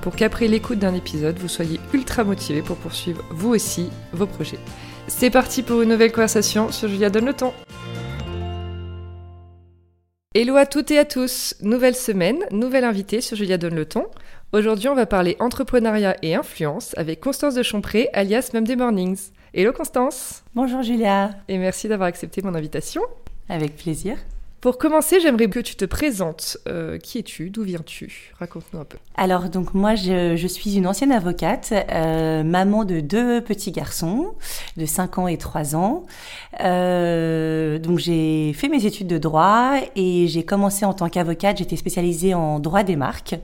pour qu'après l'écoute d'un épisode, vous soyez ultra motivé pour poursuivre vous aussi vos projets. C'est parti pour une nouvelle conversation sur Julia Donne le temps. Hello à toutes et à tous, nouvelle semaine, nouvelle invitée sur Julia Donne le ton. Aujourd'hui, on va parler entrepreneuriat et influence avec Constance de Champré, alias Même des Mornings. Hello Constance Bonjour Julia Et merci d'avoir accepté mon invitation. Avec plaisir. Pour commencer, j'aimerais que tu te présentes. Euh, qui es-tu? D'où viens-tu? Raconte-nous un peu. Alors, donc moi, je, je suis une ancienne avocate, euh, maman de deux petits garçons de 5 ans et 3 ans. Euh, donc, j'ai fait mes études de droit et j'ai commencé en tant qu'avocate. J'étais spécialisée en droit des marques.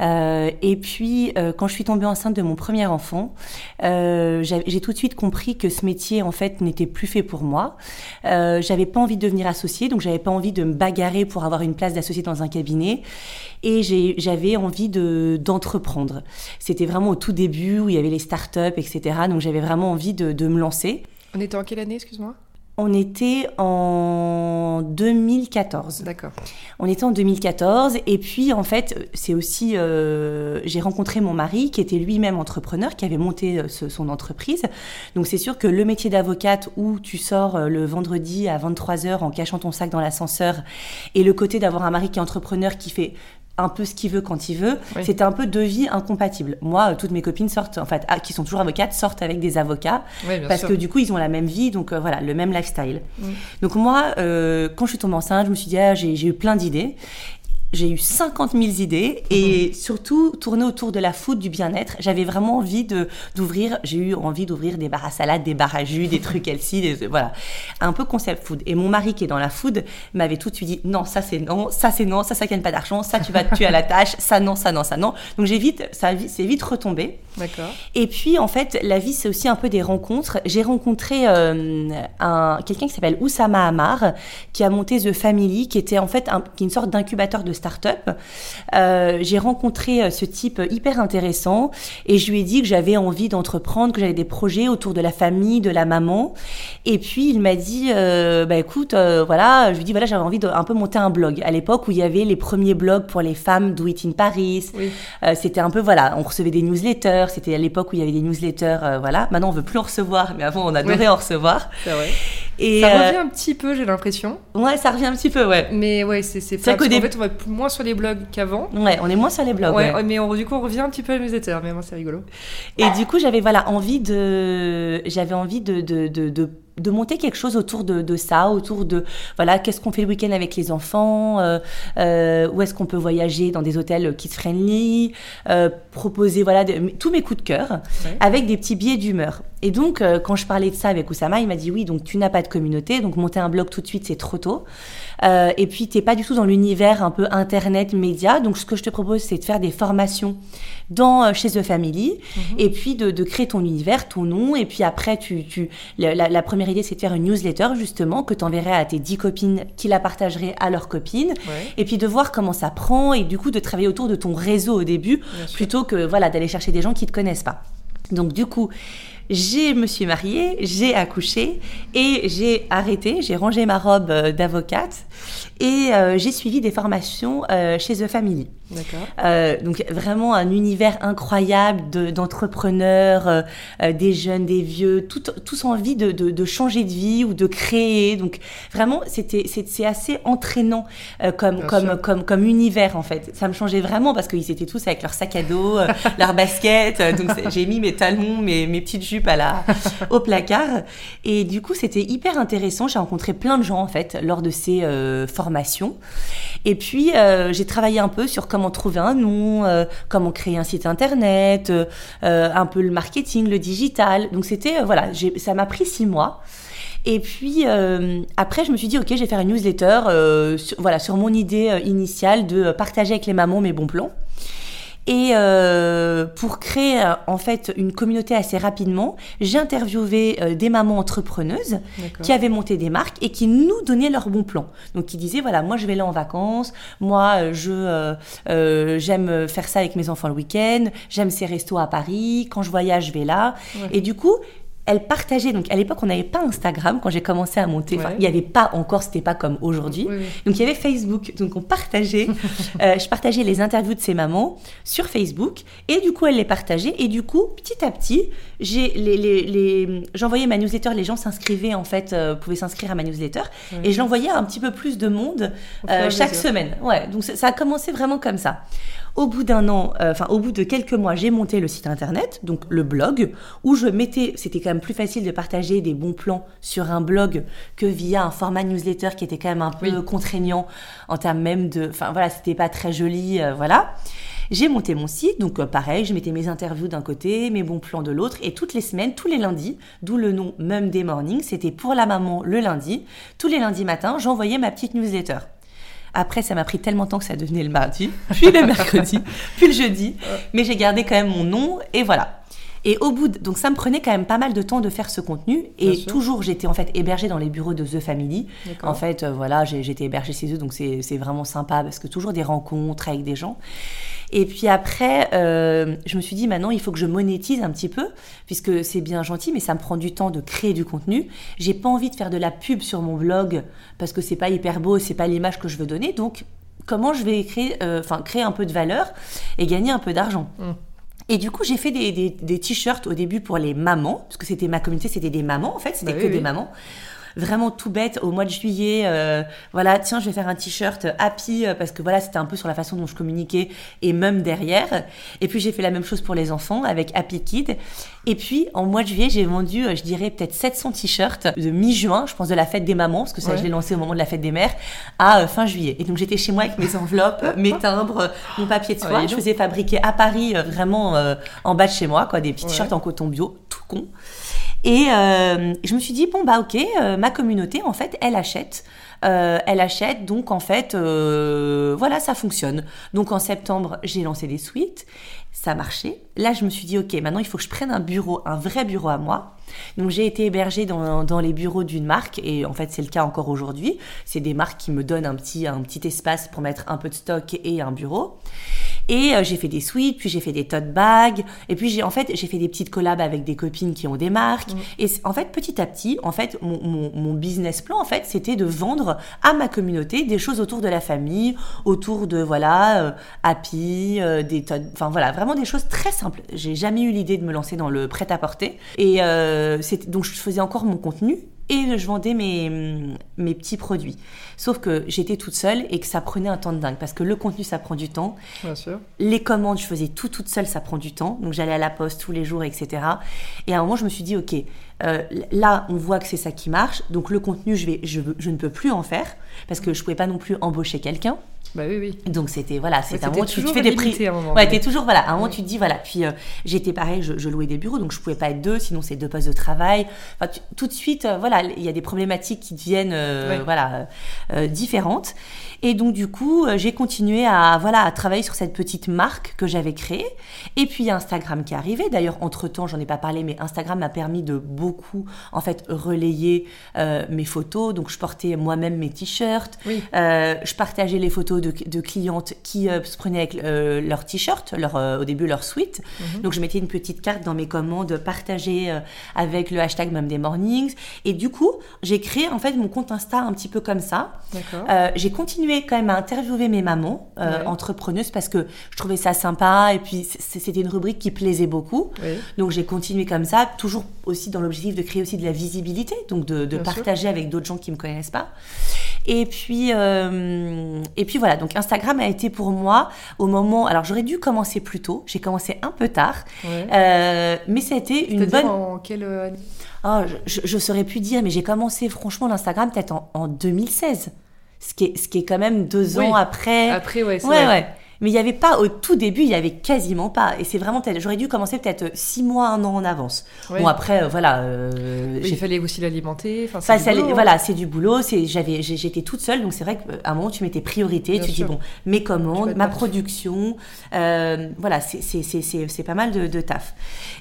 Et puis, quand je suis tombée enceinte de mon premier enfant, j'ai tout de suite compris que ce métier, en fait, n'était plus fait pour moi. j'avais pas envie de devenir associée, donc j'avais pas envie de me bagarrer pour avoir une place d'associée dans un cabinet. Et j'avais envie de d'entreprendre. C'était vraiment au tout début où il y avait les startups, etc. Donc j'avais vraiment envie de, de me lancer. On était en quelle année, excuse-moi? On était en 2014. D'accord. On était en 2014 et puis en fait c'est aussi euh, j'ai rencontré mon mari qui était lui-même entrepreneur qui avait monté euh, son entreprise. Donc c'est sûr que le métier d'avocate où tu sors euh, le vendredi à 23h en cachant ton sac dans l'ascenseur et le côté d'avoir un mari qui est entrepreneur qui fait un peu ce qu'il veut quand il veut. C'était un peu deux vies incompatibles. Moi, euh, toutes mes copines sortent, en fait, ah, qui sont toujours avocates, sortent avec des avocats parce que du coup, ils ont la même vie, donc euh, voilà, le même lifestyle. Donc moi, euh, quand je suis tombée enceinte, je me suis dit, ah, j'ai eu plein d'idées j'ai eu 50 000 idées et mhm. surtout tourner autour de la food, du bien-être. J'avais vraiment envie de d'ouvrir, j'ai eu envie d'ouvrir des bars à salade, des bars à jus, des trucs healthy, des, voilà, un peu concept food. Et mon mari qui est dans la food m'avait tout de suite dit non, ça c'est non, ça c'est non, ça ça gagne pas d'argent, ça tu vas te tuer à la tâche, ça non, ça non, ça non. Donc j'ai vite, ça c'est vite retombé. D'accord. Et puis en fait, la vie c'est aussi un peu des rencontres. J'ai rencontré euh, un quelqu'un qui s'appelle Oussama Amar qui a monté The Family, qui était en fait un, qui est une sorte d'incubateur de start-up. Euh, j'ai rencontré euh, ce type hyper intéressant et je lui ai dit que j'avais envie d'entreprendre, que j'avais des projets autour de la famille, de la maman. Et puis il m'a dit, euh, bah écoute, voilà, je lui ai dit voilà, j'avais envie d'un peu monter un blog. À l'époque où il y avait les premiers blogs pour les femmes, Do It in Paris. c'était un peu voilà, on recevait des newsletters. C'était à l'époque où il y avait des newsletters, voilà. Maintenant on veut plus en recevoir, mais avant on adorait en recevoir. C'est vrai. Et ça revient un petit peu, j'ai l'impression. Ouais, ça revient un petit peu, ouais. Mais ouais, c'est c'est. En fait, on va moins sur les blogs qu'avant. Ouais, on est moins sur les blogs. Ouais, mais du coup, on revient un petit peu à newsletter, mais moi, c'est rigolo. Et du coup, j'avais voilà envie de, j'avais envie de, de, de, de de monter quelque chose autour de, de ça, autour de voilà qu'est-ce qu'on fait le week-end avec les enfants, euh, euh, où est-ce qu'on peut voyager dans des hôtels kids friendly, euh, proposer voilà tous mes coups de cœur avec des petits billets d'humeur. Et donc quand je parlais de ça avec Oussama, il m'a dit oui donc tu n'as pas de communauté donc monter un blog tout de suite c'est trop tôt. Euh, et puis t'es pas du tout dans l'univers un peu internet média donc ce que je te propose c'est de faire des formations dans euh, chez The Family mhm. et puis de, de, créer ton univers, ton nom et puis après tu, tu la, la première idée, c'est de faire une newsletter, justement, que tu enverrais à tes dix copines qui la partageraient à leurs copines. Et puis de voir comment ça prend et du coup de travailler autour de ton réseau au début, plutôt que voilà d'aller chercher des gens qui te connaissent pas. Donc du coup, je me suis mariée, j'ai accouché et j'ai arrêté, j'ai rangé ma robe euh, d'avocate et euh, j'ai suivi des formations euh, chez The Family. Euh, donc vraiment un univers incroyable d'entrepreneurs, euh, euh, des jeunes, des vieux, tout, tous envie de, de, de, changer de vie ou de créer. Donc vraiment, c'était c'est assez entraînant euh, comme comme, comme comme univers en fait. Ça me changeait vraiment parce qu'ils étaient tous avec leur sac à dos, leur basket. donc j'ai mis mes talons, mes, mes petites jupes à la au placard. Et du coup, c'était hyper intéressant. J'ai rencontré plein de gens en fait lors de ces formations. Et puis j'ai travaillé un peu sur comment trouver un nom, euh, comment créer un site internet, euh, euh, un peu le marketing, le digital. Donc c'était voilà, ça m'a pris six mois. Et puis après, je me suis dit ok, je vais faire une newsletter, voilà, sur mon idée initiale de partager avec les mamans mes bons plans. Et euh, pour créer euh, en fait une communauté assez rapidement, j'ai interviewé euh, des mamans entrepreneuses qui avaient monté des marques et qui nous donnaient leurs bons plans. Donc qui disaient voilà moi je vais là en vacances, moi euh, je euh, euh, j'aime faire ça avec mes enfants le week-end, j'aime ces restos à Paris, quand je voyage je vais là. Ouais. Et du coup elles partageaient. Donc à l'époque on n'avait pas Instagram quand j'ai commencé à monter. Enfin il n'y avait pas encore, c'était pas comme aujourd'hui. Oui. Donc il y avait Facebook, donc on partageait, euh, je partageais les interviews de ces mamans sur Facebook et du coup elle les partageait et du coup petit à petit j'ai les, les, les- j'envoyais ma newsletter, les gens s'inscrivaient en fait, euh, pouvaient s'inscrire à ma newsletter et je l'envoyais à un petit peu plus de monde euh, chaque mesure. semaine. Ouais, donc ça a commencé vraiment comme ça. Au bout d'un an, euh, enfin au bout de quelques mois, j'ai monté le site internet, donc le blog, où je mettais, c'était quand même plus facile de partager des bons plans sur un blog que via un format newsletter qui était quand même un peu Oui. contraignant en termes même de, enfin voilà, c'était pas très joli, euh, voilà. J'ai monté mon site, donc euh, pareil, je mettais mes interviews d'un côté, mes bons plans de l'autre, et toutes les semaines, tous les lundis, d'où le nom Mum Day Morning, c'était pour la maman le lundi. Tous les lundis matins, j'envoyais ma petite newsletter. Après, ça m'a pris tellement de temps que ça devenait le mardi, puis le mercredi, puis le jeudi, mais j'ai gardé quand même mon nom, et voilà. Et au bout, de- donc ça me prenait quand même pas mal de temps de faire ce contenu, et toujours j'étais en fait hébergée dans les bureaux de The Family. En fait, euh, voilà, j'étais hébergée chez eux, donc c'est vraiment sympa parce que toujours des rencontres avec des gens. Et puis après, euh, je me suis dit maintenant, il faut que je monétise un petit peu, puisque c'est bien gentil, mais ça me prend du temps de créer du contenu. J'ai pas envie de faire de la pub sur mon blog parce que c'est pas hyper beau, c'est pas l'image que je veux donner. Donc, comment je vais créer, euh, créer un peu de valeur et gagner un peu d'argent? Mm. et du coup, j'ai fait des, des, des t-shirts au début pour les mamans, parce que c'était ma communauté, c'était des mamans en fait, c'était Bah que oui, des oui. mamans. Vraiment tout bête, au mois de juillet, euh, voilà, tiens, je vais faire un t-shirt happy, euh, parce que voilà, c'était un peu sur la façon dont je communiquais, et même derrière. Et puis j'ai fait la même chose pour les enfants avec Happy Kid. Et puis en mois de juillet, j'ai vendu, euh, je dirais, peut-être 700 t-shirts de mi-juin, je pense de la fête des mamans, parce que ça, Ouais. je l'ai lancé au moment de la fête des mères, à euh, fin juillet. Et donc j'étais chez moi avec mes enveloppes, mes timbres, mon papier de soie. dis je faisais fabriquer à Paris, euh, vraiment euh, en bas de chez moi, quoi, des petits Ouais. t-shirts en coton bio, tout con. Et euh, je me suis dit, bon, bah ok, euh, ma communauté, en fait, elle achète. Euh, elle achète, donc en fait, voilà, ça fonctionne. Donc en septembre, j'ai lancé des suites, ça marchait. Là, je me suis dit, ok, maintenant il faut que je prenne un bureau, un vrai bureau à moi. Donc j'ai été hébergée dans, dans les bureaux d'une marque, et en fait c'est le cas encore aujourd'hui. C'est des marques qui me donnent un petit, un petit espace pour mettre un peu de stock et un bureau. Et euh, j'ai fait des suites, puis j'ai fait des tote bags, et puis j'ai en fait j'ai fait des petites collabs avec des copines qui ont des marques. Et c- en fait petit à petit, en fait mon, mon, mon business plan en fait c'était de vendre à ma communauté des choses autour de la famille, autour de voilà euh, Happy, euh, des tote, enfin voilà vraiment des choses très simples. J'ai jamais eu l'idée de me lancer dans le prêt à porter. Et euh, donc je faisais encore mon contenu et je vendais mes, mes petits produits. Sauf que j'étais toute seule et que ça prenait un temps de dingue parce que le contenu ça prend du temps. Bien sûr. Les commandes, je faisais tout toute seule, ça prend du temps. Donc j'allais à la poste tous les jours, etc. Et à un moment, je me suis dit, ok, euh, là, on voit que c'est ça qui marche. Donc le contenu, je, vais, je, je ne peux plus en faire parce que je pouvais pas non plus embaucher quelqu'un. Bah oui, oui. Donc c'était voilà, c'est Ouais, un moment tu, tu fais des prix. limité à un moment Ouais, t'es toujours voilà. À un moment tu te dis voilà. Puis euh, j'étais pareil, je, je louais des bureaux, donc je pouvais pas être deux, sinon c'est deux postes de travail. Enfin, tu- tout de suite, euh, voilà, il y a des problématiques qui deviennent euh, voilà différentes. Et donc du coup, j'ai continué à voilà à travailler sur cette petite marque que j'avais créée. Et puis il y a Instagram qui est arrivé. D'ailleurs, entre temps, j'en ai pas parlé, mais Instagram m'a permis de beaucoup en fait relayer mes photos. Donc je portais moi-même mes t-shirts. Oui. Je partageais les photos de, de clientes qui euh, se prenaient avec euh, leur t-shirt, leur, euh, au début leur suite. Mhm. Donc je mettais une petite carte dans mes commandes partagées euh, avec le hashtag des Mornings. Et du coup, j'ai créé en fait mon compte Insta un petit peu comme ça. J'ai continué quand même à interviewer mes mamans Ouais. entrepreneuses parce que je trouvais ça sympa et puis c'était une rubrique qui plaisait beaucoup. Oui. Donc j'ai continué comme ça, toujours aussi dans l'objectif de créer aussi de la visibilité, donc de, de Bien sûr. partager avec d'autres gens qui me connaissent pas. Et puis, et puis voilà, donc Instagram a été pour moi au moment. Alors j'aurais dû commencer plus tôt, j'ai commencé un peu tard, Ouais. euh, mais ça a été une bonne. en quelle année? Oh, je, je, je saurais plus dire, mais j'ai commencé franchement l'Instagram peut-être en, en 2016, ce qui est, ce qui est quand même deux Oui. ans après. Après, ouais, c'est Ouais, vrai. ouais. Mais il n'y avait pas, au tout début, il y avait quasiment pas. Et c'est vraiment peut-être, j'aurais dû commencer peut-être six mois, un an en avance. Ouais. Bon, après, euh, voilà. euh, Il j'ai- fallait aussi l'alimenter. Enfin, Enfin, c'est ça- du boulot, hein. voilà, c'est du boulot. C'est, j'avais, j'étais toute seule, donc c'est vrai qu'à un moment tu priorités. Bien tu sûr. dis bon, mes commandes, ma production, euh, voilà, c'est, c'est, c'est, c'est, c'est pas mal de, de taf.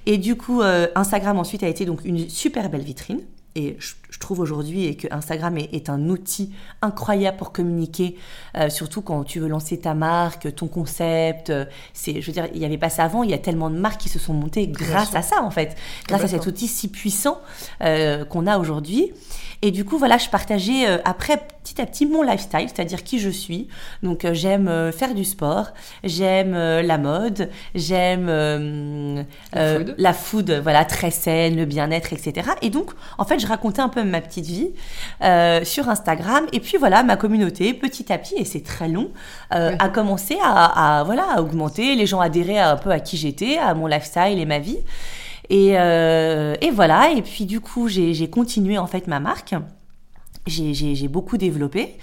Et du coup, euh, Instagram ensuite a été donc une super belle vitrine. Et je, je trouve aujourd'hui et que Instagram est, est un outil incroyable pour communiquer, euh, surtout quand tu veux lancer ta marque, ton concept. euh, C'est, je veux dire, il n'y avait pas ça avant. Il y a tellement de marques qui se sont montées grâce à ça en fait, grâce à cet outil si puissant euh, qu'on a aujourd'hui. Et du coup, voilà, je partageais après petit à petit mon lifestyle, c'est-à-dire qui je suis. Donc, j'aime faire du sport, j'aime la mode, j'aime La food. la food, voilà, très saine, le bien-être, etc. Et donc, en fait, je racontais un peu ma petite vie euh, sur Instagram. Et puis voilà, ma communauté, petit à petit, et c'est très long, euh, Oui. a commencé à, à, voilà, à augmenter. Les gens adhéraient un peu à qui j'étais, à mon lifestyle et ma vie. Et, euh, et voilà, et puis du coup, j'ai continué en fait ma marque. J'ai- beaucoup développé.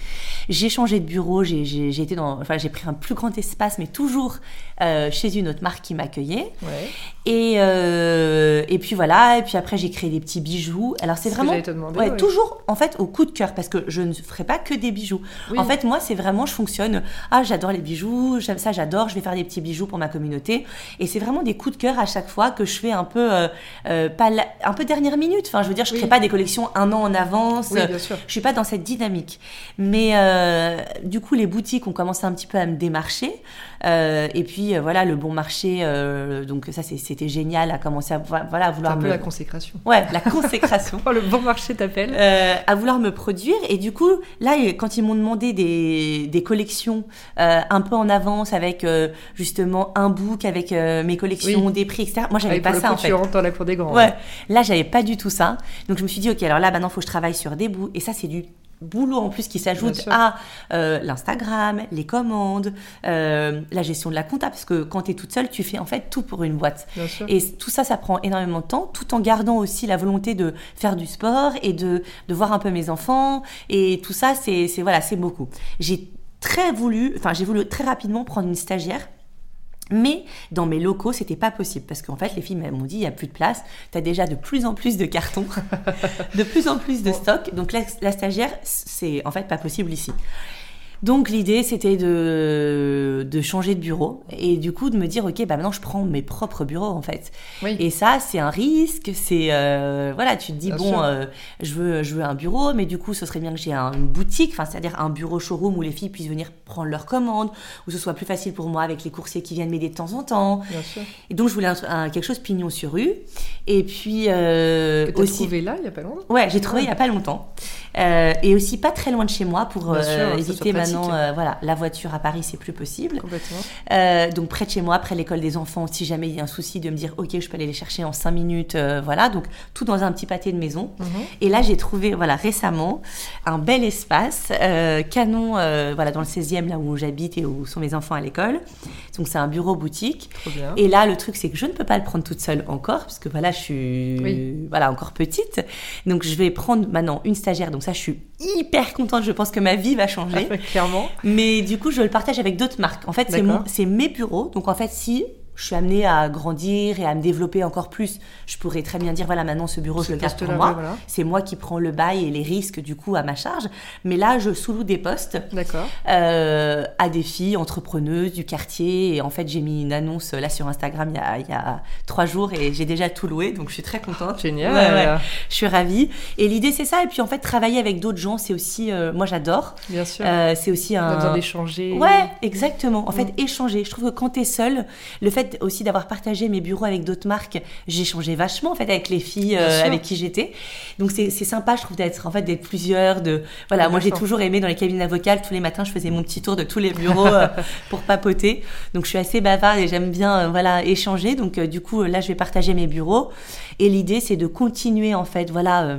J'ai changé de bureau, j'ai été dans, enfin, j'ai pris un plus grand espace, mais toujours euh, chez une autre marque qui m'accueillait. Ouais. Et, euh, et puis voilà, et puis après j'ai créé des petits bijoux. Alors c'est vraiment j'allais te demander, ouais, ouais. toujours en fait au coup de cœur parce que je ne ferai pas que des bijoux. Oui. En fait moi c'est vraiment je fonctionne ah j'adore les bijoux, j'aime ça j'adore, je vais faire des petits bijoux pour ma communauté et c'est vraiment des coups de cœur à chaque fois que je fais un peu euh, euh, pas la- un peu dernière minute. Enfin je veux dire je Oui. crée pas des collections un an en avance. Oui, bien sûr. Je suis pas dans cette dynamique. Mais euh, du coup, les boutiques ont commencé un petit peu à me démarcher. Euh, et puis, euh, voilà, le bon marché, euh, donc ça, c'était génial, a commencé à, vo- voilà, à vouloir un peu me... la consécration. Ouais, la consécration. Le bon marché t'appelle. Euh, à vouloir me produire et du coup là quand ils m'ont demandé des, des collections un peu en avance avec justement un book avec mes collections Oui. des prix etc moi j'avais Avec pas pour le ça coup, en fait tu rentres dans la cour des grands. Ouais, là j'avais pas du tout ça. Donc je me suis dit ok alors là maintenant faut que je travaille sur des bouts et ça c'est du boulot en plus qui s'ajoute à euh, l'Instagram, les commandes, euh, la gestion de la compta parce que quand tu es toute seule tu fais en fait tout pour une boîte. Et tout ça, ça prend énormément de temps, tout en gardant aussi la volonté de faire du sport et de, de voir un peu mes enfants. Et tout ça, c'est c'est- voilà, c'est beaucoup. J'ai très voulu, enfin, j'ai voulu très rapidement prendre une stagiaire. Mais dans mes locaux, c'était pas possible parce qu'en fait, les filles m'ont dit il y a plus de place. Tu as déjà de plus en plus de cartons, de plus en plus de Bon. stock. Donc la, la stagiaire, c'est en fait pas possible ici. Donc l'idée c'était de, de changer de bureau et du coup de me dire ok bah maintenant je prends mes propres bureaux en fait Oui. et ça c'est un risque c'est euh, voilà tu te dis Bien bon euh, je veux je veux un bureau mais du coup ce serait bien que j'ai un- une boutique enfin c'est-à-dire un bureau showroom où les filles puissent venir prendre leurs commandes où ce soit plus facile pour moi avec les coursiers qui viennent m'aider de temps en temps Bien sûr. et donc je voulais un, un- quelque chose pignon sur rue et puis euh, Que t'as aussi trouvé là, il y a pas longtemps? Ouais, j'ai trouvé il y a pas longtemps. Euh, et aussi pas très loin de chez moi pour sûr, éviter. Maintenant, euh, voilà, la voiture à Paris c'est plus possible. Complètement. Euh, donc près de chez moi, près de l'école des enfants, si jamais il y a un souci de me dire ok je peux aller les chercher en 5 minutes, euh, voilà, donc tout dans un petit pâté de maison. Mhm. Et là j'ai trouvé voilà récemment un bel espace canon, voilà dans le 16e là où j'habite et où sont mes enfants à l'école. Donc c'est un bureau boutique. Trop bien. Et là, le truc, c'est que je ne peux pas le prendre toute seule encore, parce que voilà, je suis Oui. voilà, encore petite. Donc, je vais prendre maintenant une stagiaire. Donc, ça, je suis hyper contente. Je pense que ma vie va changer. Clairement. Mais du coup, je le partage avec d'autres marques. En fait, c'est D'accord. mon- c'est mes bureaux. Donc, en fait, si je suis amenée à grandir et à me développer encore plus, je pourrais très bien dire voilà, maintenant, ce bureau, je le garde pour moi. voilà. C'est moi qui prends le bail et les risques, du coup, à ma charge. Mais là, je sous-loue des postes D'accord. euh, à des filles entrepreneuses du quartier. Et en fait, j'ai mis une annonce euh, là sur Instagram il y a, il y a trois jours et j'ai déjà tout loué, donc je suis très contente. Génial. Ouais, ouais. Je suis ravie. Et l'idée, c'est ça. Et puis en fait, travailler avec d'autres gens, c'est aussi, euh, moi j'adore. Bien sûr. Euh, c'est aussi On a un. besoin d'échanger. Ouais, exactement. En fait, Mm. échanger. Je trouve que quand t'es seule, le fait aussi d'avoir partagé mes bureaux avec d'autres marques, j'échangeais vachement en fait avec les filles euh, avec qui j'étais. Donc c'est sympa, je trouve d'être en fait d'être plusieurs. De voilà, moi j'ai toujours aimé dans les cabines avocales tous les matins, je faisais mon petit tour de tous les bureaux euh, pour papoter. Donc je suis assez bavarde et j'aime bien euh, voilà échanger. Donc du coup là je vais partager mes bureaux et l'idée c'est de continuer en fait voilà.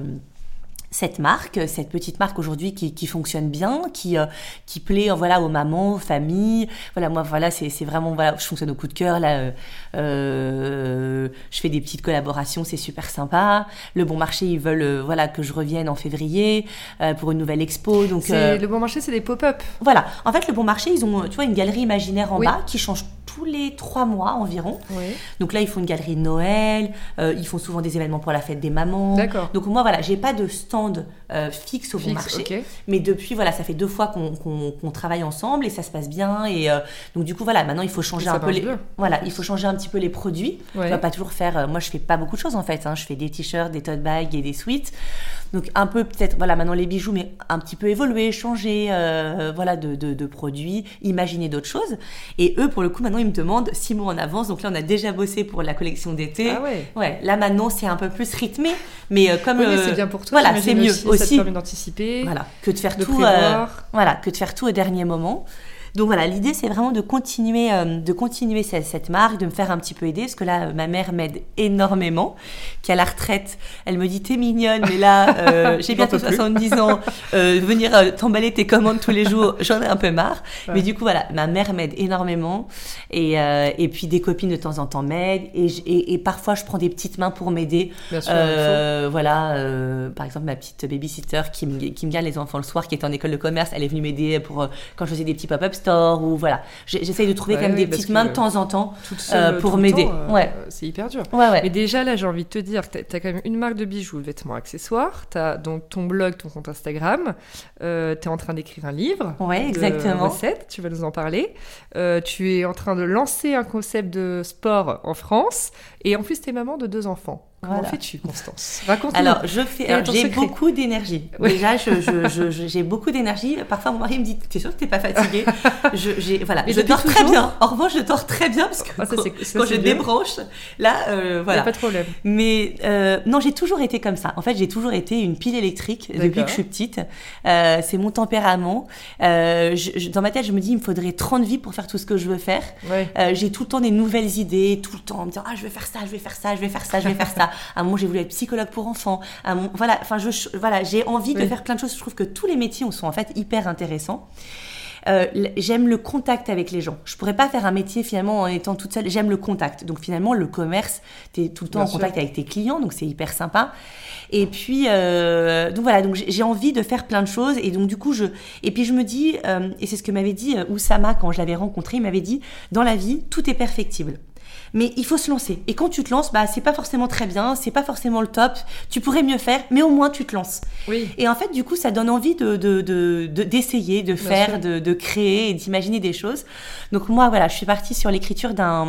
Euh, cette marque, cette petite marque aujourd'hui qui, qui, fonctionne bien, qui, euh, qui plaît voilà, aux mamans, aux familles. Voilà, moi, voilà, c'est vraiment, voilà, je fonctionne au coup de cœur. Là, euh, euh, je fais des petites collaborations, c'est super sympa. Le Bon Marché, ils veulent voilà, que je revienne en février pour une nouvelle expo. Donc, le Bon Marché, c'est des pop-up. Voilà. En fait, le Bon Marché, ils ont tu vois, une galerie imaginaire en bas qui change tous les trois mois environ. Donc là, ils font une galerie de Noël, ils font souvent des événements pour la fête des mamans. D'accord. Donc moi, voilà, j'ai pas de stand euh, fixe au bon marché. Mais depuis, voilà, ça fait deux fois qu'on travaille ensemble et ça se passe bien. Et euh, donc du coup, voilà, maintenant il faut changer un peu les, voilà, il faut changer un petit peu les produits. Ouais. On va pas toujours faire. Euh, moi, je fais pas beaucoup de choses en fait. Hein. Je fais des t-shirts, des tote bags et des suites. Donc un peu peut-être, voilà, maintenant les bijoux, mais un petit peu évoluer, changer, voilà, de, de, produits, imaginer d'autres choses. Et eux, pour le coup, maintenant ils me demandent six mois en avance. Donc là, on a déjà bossé pour la collection d'été. Ah ouais. Ouais. Là maintenant, c'est un peu plus rythmé, mais comme c'est bien pour toi. Voilà, c'est mieux aussi. d'anticiper. Voilà, que de faire tout. Euh, voilà, que de faire tout au dernier moment. Donc voilà, l'idée c'est vraiment de continuer, euh, de continuer cette, marque, de me faire un petit peu aider, parce que là, ma mère m'aide énormément, qui à la retraite, elle me dit t'es mignonne, mais là, euh, j'ai bientôt 70 ans, euh, venir t'emballer tes commandes tous les jours, j'en ai un peu marre. Mais du coup voilà, ma mère m'aide énormément, et, et puis des copines de temps en temps m'aident, et, et, parfois je prends des petites mains pour m'aider. Voilà, par exemple ma petite babysitter qui me, qui me garde les enfants le soir, qui est en école de commerce, elle est venue m'aider pour quand je faisais des petits pop-ups ou voilà. J'essaye de trouver quand même des petites mains de temps en temps euh, pour m'aider. Euh, ouais. C'est hyper dur. Ouais, ouais. Mais déjà là, j'ai envie de te dire, tu as, quand même une marque de bijoux, de vêtements, accessoires. Tu as donc ton blog, ton compte Instagram. Euh, tu es en train d'écrire un livre. Ouais, exactement. Recettes, tu vas nous en parler. tu es en train de lancer un concept de sport en France. Et en plus, tu es maman de deux enfants. Comment fais-tu, Constance? Raconte-nous. Alors, je fais. J'ai beaucoup d'énergie. Déjà, j'ai je, je, beaucoup d'énergie. Parfois, mon mari me dit T'es sûr que t'es pas fatiguée? Je, Voilà. je dors très bien. En revanche, je dors très bien parce que ah, ça, quand, je débranche, là, euh, voilà. pas de problème. Mais euh, non, j'ai toujours été comme ça. En fait, j'ai toujours été une pile électrique depuis que je suis petite. Euh, c'est mon tempérament. dans ma tête, je me dis Il me faudrait 30 vies pour faire tout ce que je veux faire. j'ai tout le temps des nouvelles idées, tout le temps en me disant Ah, je vais faire ça, je vais faire ça, je vais faire ça, je vais faire ça. À un moment, j'ai voulu être psychologue pour enfants. À voilà, enfin, je, voilà, j'ai envie de faire plein de choses. Je trouve que tous les métiers sont en fait hyper intéressants. Euh, j'aime le contact avec les gens. Je pourrais pas faire un métier finalement en étant toute seule. J'aime le contact. Donc finalement, le commerce, tu es tout le temps en contact avec tes clients, donc c'est hyper sympa. Et puis, euh, donc voilà, donc j'ai envie de faire plein de choses. Et donc du coup, je. Et puis je me dis, euh, et c'est ce que m'avait dit Oussama quand je l'avais rencontré, il m'avait dit, dans la vie, tout est perfectible mais il faut se lancer. Et quand tu te lances, bah c'est pas forcément très bien, c'est pas forcément le top. Tu pourrais mieux faire, mais au moins tu te lances. Oui. Et en fait, du coup, ça donne envie de d'essayer, de, de, faire, de, de, créer et d'imaginer des choses. Donc moi, voilà, je suis partie sur l'écriture d'un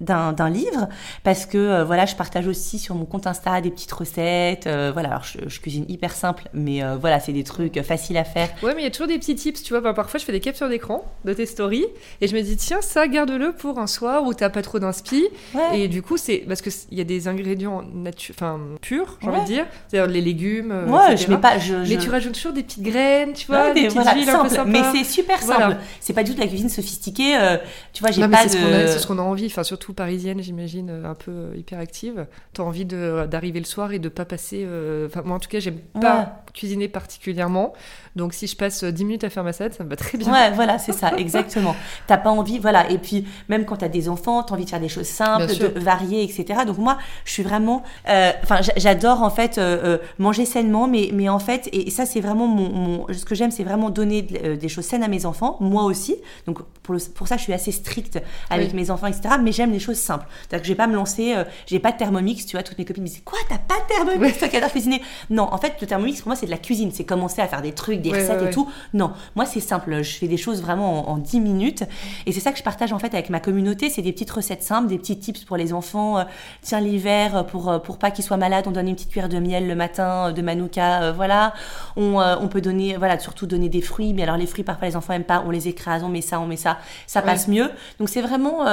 d'un livre parce que euh, voilà, je partage aussi sur mon compte Insta des petites recettes. Euh, voilà, alors je, cuisine hyper simple, mais euh, voilà, c'est des trucs faciles à faire. Ouais, mais il y a toujours des petits tips, tu vois. Bah, parfois, je fais des captures d'écran de tes stories et je me dis tiens, ça garde-le pour un soir où t'as pas trop d'inspi et du coup, c'est parce qu'il y a des ingrédients enfin purs, j'ai envie de dire, c'est-à-dire les légumes. Euh, ouais, je mets pas. Je, Mais tu rajoutes toujours des petites graines, tu vois, des, petites huiles un peu sympas. Mais c'est super simple. C'est pas du tout de la cuisine sophistiquée. Euh, tu vois, j'ai pas de. C'est ce qu'on a, envie, enfin surtout parisienne, j'imagine, euh, un peu hyperactive. T'as envie d'arriver le soir et de pas passer. Enfin moi en tout cas, j'aime pas cuisiner particulièrement. Donc si je passe 10 minutes à faire ma salade, ça me va très bien. Ouais, voilà, c'est ça, exactement. T'as pas envie, voilà. Et puis même quand t'as des enfants, t'as envie de faire des choses simples, de varier, etc. Donc moi, je suis vraiment, euh, enfin, j'adore en fait euh, euh, manger sainement, mais mais en fait, et ça c'est vraiment mon, ce que j'aime, c'est vraiment donner des choses saines à mes enfants, moi aussi. Donc pour, pour ça, je suis assez stricte avec mes enfants, etc. Mais j'aime les choses simples. C'est-à-dire que je vais pas me lancer, j'ai pas de thermomix, tu vois. Toutes mes copines me disent quoi, t'as pas de thermomix, toi qui adore cuisiner? Non, en fait, le thermomix pour moi c'est de la cuisine, c'est commencer à faire des trucs des recettes et tout. Non, moi c'est simple, je fais des choses vraiment en, 10 minutes. Et c'est ça que je partage en fait avec ma communauté, c'est des petites recettes simples, des petits tips pour les enfants. Euh, tiens l'hiver euh, pour euh, pour pas qu'ils soient malades, on donne une petite cuillère de miel le matin de manuka, voilà. On, on, peut donner voilà, surtout donner des fruits, mais alors les fruits parfois les enfants aiment pas, on les écrase, on met ça, on met ça, ça passe mieux. Donc c'est vraiment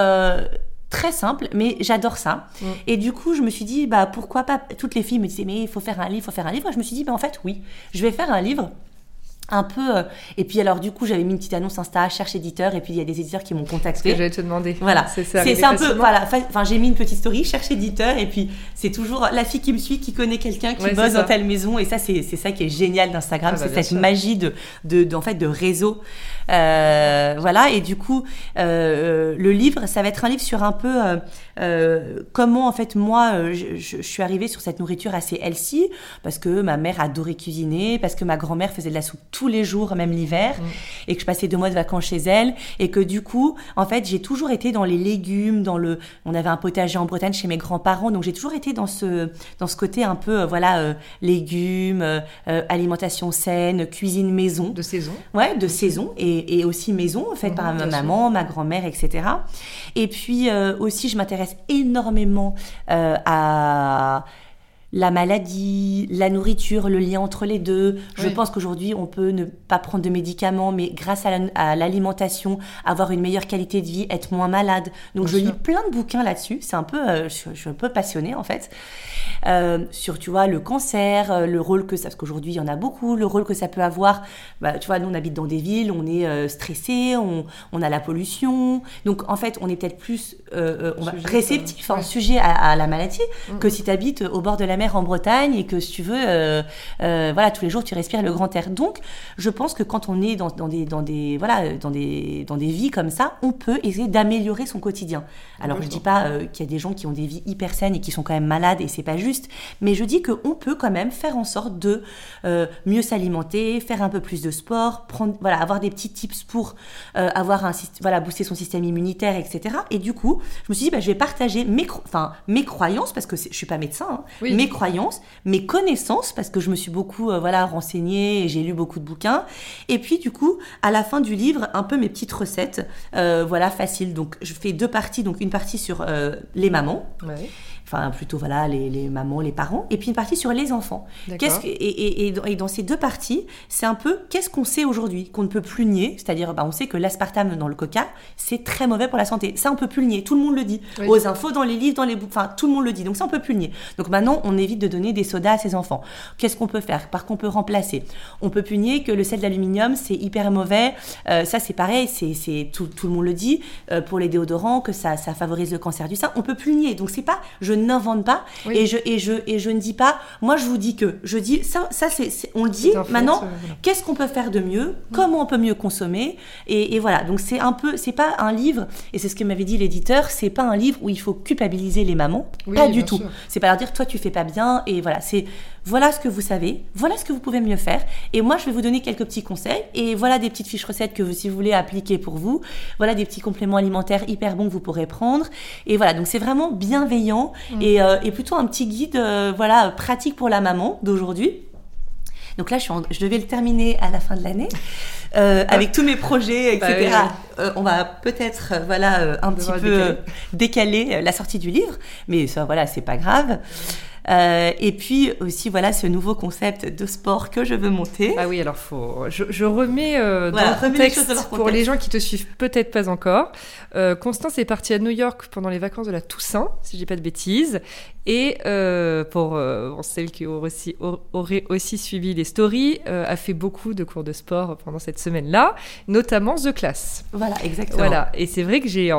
très simple, mais j'adore ça. Et du coup, je me suis dit, bah pourquoi pas? Toutes les filles me disaient, mais il faut faire un livre, il faut faire un livre. je me suis dit, bah en fait, oui, je vais faire un livre un peu. euh, et puis alors du coup, j'avais mis une petite annonce Insta, cherche éditeur, et puis il y a des éditeurs qui m'ont contacté. j'allais te demander. Voilà, c'est c'est arrivé c'est un peu voilà. Enfin, j'ai mis une petite story, cherche éditeur, et puis c'est toujours la fille qui me suit, qui connaît quelqu'un, qui Ouais, bosse ça. dans telle maison, et ça c'est c'est ça qui est génial d'Instagram, Ah bah, c'est cette sûr. magie de de, de- en fait de réseau. Euh, voilà, et du coup, euh, le livre, ça va être un livre sur un peu euh, euh, comment en fait moi euh, je, suis arrivée sur cette nourriture assez healthy parce que ma mère adorait cuisiner, parce que ma grand-mère faisait de la soupe tous les jours, même l'hiver, et que je passais deux mois de vacances chez elle, et que du coup, en fait, j'ai toujours été dans les légumes, dans le, on avait un potager en Bretagne chez mes grands-parents, donc j'ai toujours été dans ce, dans ce côté un peu, euh, voilà, euh, légumes, euh, euh, alimentation saine, cuisine maison. de saison. Ouais, de saison et, et aussi maison, en fait, Mhm, par ma sûr. maman, ma grand-mère, etc. Et puis euh, aussi, je m'intéresse énormément euh, à la maladie, la nourriture, le lien entre les deux. Je pense qu'aujourd'hui, on peut ne pas prendre de médicaments, mais grâce à la- à l'alimentation, avoir une meilleure qualité de vie, être moins malade. Donc, Bien je sûr. lis plein de bouquins là-dessus. C'est un peu, euh, je, je suis un peu passionnée en fait, Euh, sur tu vois le cancer, euh, le rôle que ça, parce qu'aujourd'hui il y en a beaucoup, le rôle que ça peut avoir. Bah, tu vois, nous on habite dans des villes, on est euh, stressé, on, on a la pollution, donc en fait on est peut-être plus on va, Sujet, réceptif, ça, hein, sujet à, à la maladie, Mm. que si tu habites au bord de la mer en Bretagne et que si tu veux, euh, euh, voilà, tous les jours tu respires le grand air. Donc je pense que quand on est dans, dans des dans des voilà dans des dans des vies comme ça, on peut essayer d'améliorer son quotidien. Alors je dis pas euh, qu'il y a des gens qui ont des vies hyper saines et qui sont quand même malades et c'est pas juste, mais je dis qu'on peut quand même faire en sorte de mieux s'alimenter, faire un peu plus de sport, prendre voilà avoir des petits tips pour avoir un voilà booster son système immunitaire etc. Et du coup je me suis dit bah, je vais partager mes enfin mes croyances parce que je suis pas médecin, hein, Oui. mes croyances, mes connaissances parce que je me suis beaucoup euh, voilà renseignée j'ai lu beaucoup de bouquins. Et puis du coup, à la fin du livre, un peu mes petites recettes, euh, voilà faciles. Donc je fais deux parties, donc une partie sur euh, les mamans. Enfin plutôt voilà les, les mamans, les parents, et puis une partie sur les enfants. Qu'est-ce que- et, et, et, dans- et dans ces deux parties, c'est un peu qu'est-ce qu'on sait aujourd'hui qu'on ne peut plus nier, c'est-à-dire bah, on sait que l'aspartame dans le coca c'est très mauvais pour la santé. Ça on peut plus le nier, tout le monde le dit. Oui. Aux infos, dans les livres, dans les enfin tout le monde le dit. Donc ça on peut plus le nier. Donc maintenant on évite de donner des sodas à ses enfants. Qu'est-ce qu'on peut faire? Par qu'on peut remplacer On peut plus nier que le sel d'aluminium c'est hyper mauvais. Euh, ça c'est pareil, c'est c'est tout, tout le monde le dit euh, pour les déodorants que ça ça favorise le cancer du sein. On peut plus le nier. Donc c'est pas je n'invente pas Oui. et je et je et je ne dis pas. Moi je vous dis que je dis ça ça c'est on le dit maintenant. euh. Qu'est-ce qu'on peut faire de mieux Comment on peut mieux consommer et, et voilà. Donc c'est un peu, c'est pas un livre et c'est ce que m'avait dit l'éditeur. C'est pas un livre où il faut culpabiliser les mamans. Oui, pas du tout. C'est pas leur dire toi tu fais pas bien et voilà. C'est voilà ce que vous savez, voilà ce que vous pouvez mieux faire. Et moi je vais vous donner quelques petits conseils et voilà des petites fiches recettes que vous, si vous voulez appliquer pour vous. Voilà des petits compléments alimentaires hyper bons que vous pourrez prendre. Et voilà. Donc c'est vraiment bienveillant Mm. et, euh, et plutôt un petit guide euh, voilà pratique pour la maman d'aujourd'hui. Donc là, je, suis en- je devais le terminer à la fin de l'année. Euh, avec tous mes projets, etc. Bah oui, oui. Euh, on va peut-être, euh, voilà, un petit peu décaler euh, la sortie du livre, mais ça, voilà, c'est pas grave. Euh, et puis aussi, voilà, ce nouveau concept de sport que je veux monter. Ah oui, alors faut. Je, je remets euh, Voilà, dans le remets les contexte pour contexte. les gens qui te suivent peut-être pas encore. Euh, Constance est partie à New York pendant les vacances de la Toussaint, si je dis pas de bêtises. Et euh, pour euh, celles qui auraient aussi, aur- auraient aussi suivi les stories, euh, a fait beaucoup de cours de sport pendant cette semaine-là, notamment The Class. Voilà, exactement. Voilà. Et c'est vrai que j'ai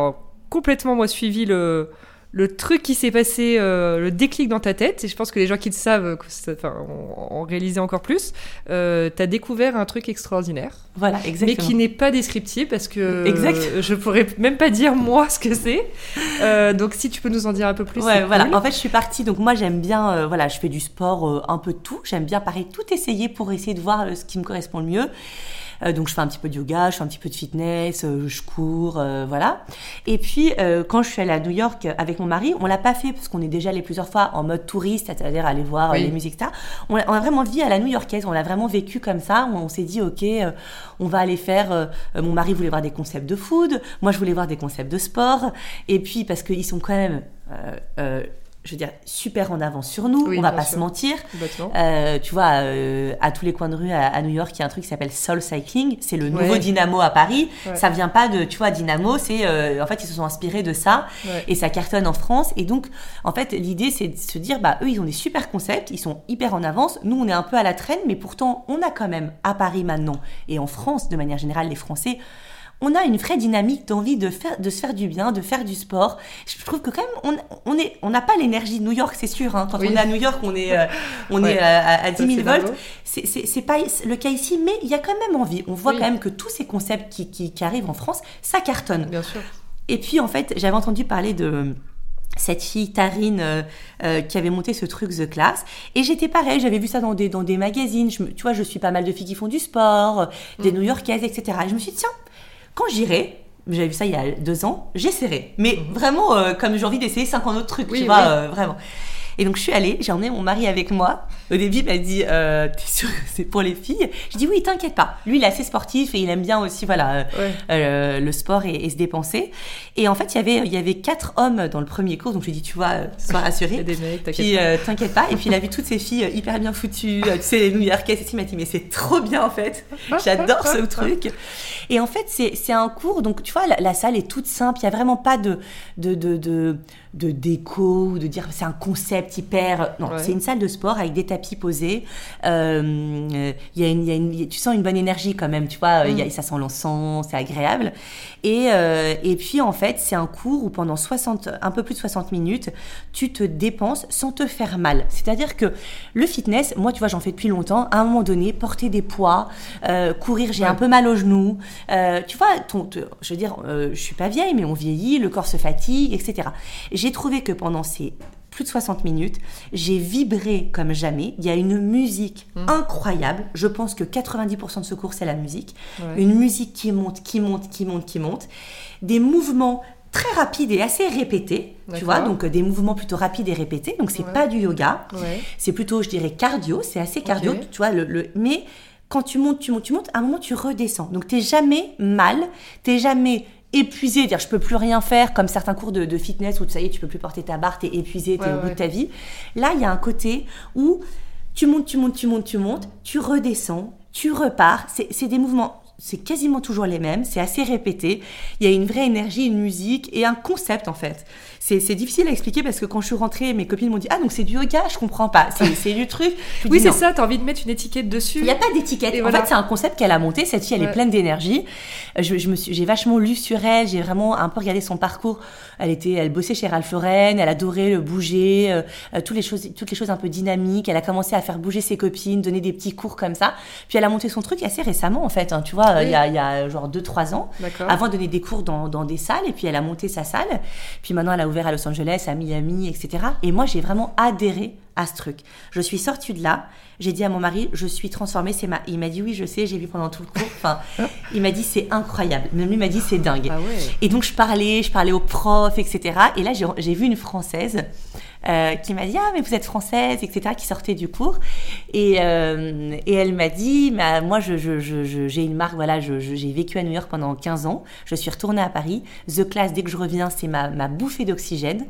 complètement moi suivi le le truc qui s'est passé, euh, le déclic dans ta tête, et je pense que les gens qui le savent, enfin, ont, ont réalisé encore plus, euh, t'as découvert un truc extraordinaire, Voilà, mais exactement. qui n'est pas descriptif parce que Exact. euh, je pourrais même pas dire moi ce que c'est. Euh, donc si tu peux nous en dire un peu plus. Ouais, voilà. cool. En fait, je suis partie. Donc moi, j'aime bien. euh, voilà, je fais du sport, euh, un peu de tout. J'aime bien, pareil, tout essayer pour essayer de voir ce qui me correspond le mieux. Euh, donc je fais un petit peu de yoga, je fais un petit peu de fitness, euh, je cours, euh, voilà. Et puis quand je suis allée à New York avec mon mari, on l'a pas fait parce qu'on est déjà allé plusieurs fois en mode touriste, c'est-à-dire aller voir Oui. les musiques, etc. On a, on a vraiment vie à la new-yorkaise, on l'a vraiment vécu comme ça. On, on s'est dit ok, euh, on va aller faire. euh, mon mari voulait voir des concepts de food, moi je voulais voir des concepts de sport. Et puis parce qu'ils sont quand même euh, je veux dire, super en avance sur nous, Oui, on va pas sûr. se mentir. Euh, tu vois, euh, à tous les coins de rue à, à New York, il y a un truc qui s'appelle Soul Cycling. C'est le nouveau Ouais. Dynamo à Paris. Ouais. Ça vient pas de, tu vois, Dynamo. C'est, euh, en fait, ils se sont inspirés de ça Ouais. et ça cartonne en France. Et donc, en fait, l'idée, c'est de se dire, bah, eux, ils ont des super concepts, ils sont hyper en avance. Nous, on est un peu à la traîne, mais pourtant, on a quand même à Paris maintenant et en France, de manière générale, les Français. On a une vraie dynamique d'envie de faire, de se faire du bien, de faire du sport. Je trouve que quand même, on, on est, on n'a pas l'énergie de New York, c'est sûr. hein. Quand Oui. on est à New York, on est, euh, on Ouais. est à, à- à 10 Ça, 000 c'est volts. C'est- pas le cas ici, mais il y a quand même envie. On voit Oui. quand même que tous ces concepts qui, qui, qui arrivent en France, ça cartonne. Bien sûr. Et puis en fait, j'avais entendu parler de cette fille Tarine euh, euh, qui avait monté ce truc The Class et j'étais pareil j'avais vu ça dans des dans des magazines je me- tu vois je suis pas mal de filles qui font du sport euh, des New-Yorkaises etc et je me suis dit tiens quand j'irai j'avais vu ça il y a deux ans j'essaierai mais vraiment euh, comme j'ai envie d'essayer 50 autres trucs Oui, tu vois oui. euh, vraiment et donc je suis allée, j'ai emmené mon mari avec moi. Au début, il m'a dit euh, "T'es sûr que c'est pour les filles? Je dis oui, t'inquiète pas. Lui, il est assez sportif et il aime bien aussi, voilà, euh, Ouais. euh, le sport et, et se dépenser. Et en fait, il y avait il y avait quatre hommes dans le premier cours, donc je lui ai dit tu vois, euh, sois Il y a rassuré. des mecs, t'inquiète Puis pas. euh, t'inquiète pas. Et puis il a vu toutes ces filles hyper bien foutues, tu sais les New Yorkaises. Et il m'a dit mais c'est trop bien en fait. J'adore ce truc. Et en fait c'est c'est un cours donc tu vois la, la salle est toute simple. Il y a vraiment pas de de de de, de déco ou de dire c'est un concept hyper. Non, Ouais. c'est une salle de sport avec des tapis posés. Euh, euh, Il y a une, il y a une- tu sens une bonne énergie quand même. Tu vois, il y a- ça sent l'encens, c'est agréable. Et, euh, et puis en fait, c'est un cours où pendant 60, un peu plus de 60 minutes, tu te dépenses sans te faire mal. C'est-à-dire que le fitness, moi tu vois, j'en fais depuis longtemps. À un moment donné, porter des poids, euh, courir, j'ai Ouais. un peu mal aux genoux. Euh, tu vois, ton, te- je veux dire, je suis pas vieille, mais on vieillit, le corps se fatigue, etc. J'ai trouvé que pendant ces plus de 60 minutes, j'ai vibré comme jamais. Il y a une musique incroyable. Je pense que 90% de ce cours, c'est la musique. Ouais. Une musique qui monte, qui monte, qui monte, qui monte. Des mouvements très rapides et assez répétés. Tu vois, donc euh, des mouvements plutôt rapides et répétés. Donc c'est Ouais. pas du yoga. Ouais. C'est plutôt, je dirais, cardio. C'est assez cardio, tu vois. Le, le- mais quand tu montes, tu montes, tu montes, à un moment, tu redescends. Donc, t'es jamais mal, t'es jamais épuisé, dire je peux plus rien faire, comme certains cours de, de fitness où ça y est, tu peux plus porter ta barre, t'es épuisé, t'es Ouais, au bout de ta vie. Là, il y a un côté où tu montes, tu montes, tu montes, tu montes, tu redescends, tu repars. C'est c'est des mouvements, c'est quasiment toujours les mêmes, c'est assez répété. Il y a une vraie énergie, une musique et un concept en fait. C'est difficile à expliquer parce que quand je suis rentrée, mes copines m'ont dit Ah, donc c'est du yoga, je comprends pas. C'est c'est du truc. Oui, c'est ça, t'as envie de mettre une étiquette dessus. Il n'y a pas d'étiquette. Et En voilà. fait, c'est un concept qu'elle a monté. Cette fille, elle Ouais. est pleine d'énergie. Euh, Je, je me suis, j'ai vachement lu sur elle. J'ai vraiment un peu regardé son parcours. Elle était, elle bossait chez Ralph Lauren. Elle adorait le bouger, euh, euh, toutes les choses, toutes les choses un peu dynamiques. Elle a commencé à faire bouger ses copines, donner des petits cours comme ça. Puis elle a monté son truc assez récemment, en fait. hein, tu vois, Oui. il y a, il y a genre deux, trois ans. D'accord. Avant de donner des cours dans, dans des salles, et puis elle a monté sa salle. Puis maintenant, elle a ouvert à Los Angeles, à Miami, etc. Et moi, j'ai vraiment adhéré à ce truc. Je suis sortie de là. J'ai dit à mon mari, je suis transformée. C'est ma. Il m'a dit oui, je sais. J'ai vu pendant tout le cours. Enfin, il m'a dit c'est incroyable. Même lui m'a dit c'est dingue. Ah ouais. Et donc je parlais, je parlais aux profs, etc. Et là j'ai vu une française euh, qui m'a dit ah mais vous êtes française, etc. qui sortait du cours et euh, et elle m'a dit bah, moi je je- je- je- j'ai une marque voilà j'ai vécu à New York pendant 15 ans. Je suis retournée à Paris. The Class dès que je reviens c'est ma ma bouffée d'oxygène.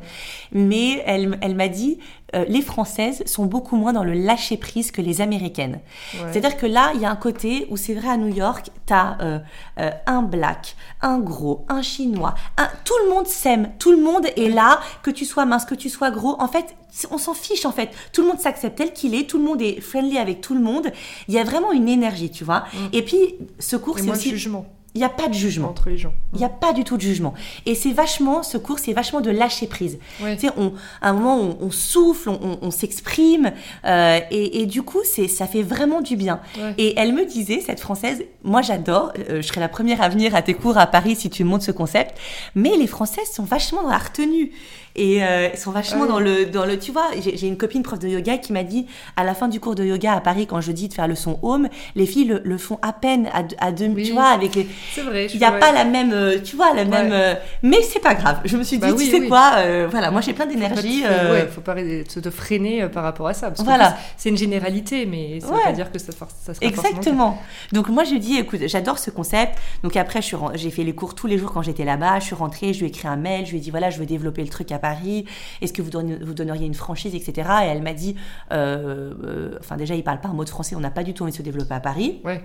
Mais elle elle m'a dit euh, les françaises sont beaucoup moins dans le lâcher prise que les américaines. Ouais. C'est-à-dire que là, il y a un côté où c'est vrai à New York, t'as euh, euh, un black, un gros, un chinois, un... tout le monde s'aime, tout le monde est là, que tu sois mince, que tu sois gros. En fait, on s'en fiche en fait. Tout le monde s'accepte tel qu'il est, tout le monde est friendly avec tout le monde. Il y a vraiment une énergie, tu vois. Et puis, ce cours, c'est aussi... jugement Il n'y a pas de jugement. entre les gens. Il n'y a pas du tout de jugement. Et c'est vachement, ce cours, c'est vachement de lâcher prise. Ouais. Tu sais, on, à un moment, on, on souffle, on, s'exprime, euh, et, et du coup, c'est, ça fait vraiment du bien. Ouais. Et elle me disait, cette française, moi j'adore, euh, je serai la première à venir à tes cours à Paris si tu montes ce concept, mais les françaises sont vachement dans la retenue. Et euh, sont vachement Ouais. dans le dans le tu vois j'ai une copine prof de yoga qui m'a dit à la fin du cours de yoga à Paris quand je dis de faire le son home les filles le, le font à peine à, deux- à deux Oui. tu vois avec les C'est vrai. Il n'y a pas la même, euh, tu vois, la même. euh, mais c'est pas grave. Je me suis dit, Bah oui, tu sais oui. quoi, euh, voilà, moi j'ai plein d'énergie. euh, ouais, faut pas te, te freiner par rapport à ça. Parce Voilà. c'est une généralité, mais ça veut Ouais. pas dire que ça, ça sera. Exactement. Donc moi je lui dis écoute, j'adore ce concept. Donc après j'ai fait les cours tous les jours quand j'étais là-bas, je suis rentrée, je lui ai écrit un mail, je lui ai dit voilà, je veux développer le truc à Paris. Est-ce que vous donneriez, vous donneriez une franchise etc. Et elle m'a dit euh, enfin déjà il parle pas un mot de français, on n'a pas du tout envie de se développer à Paris. Ouais.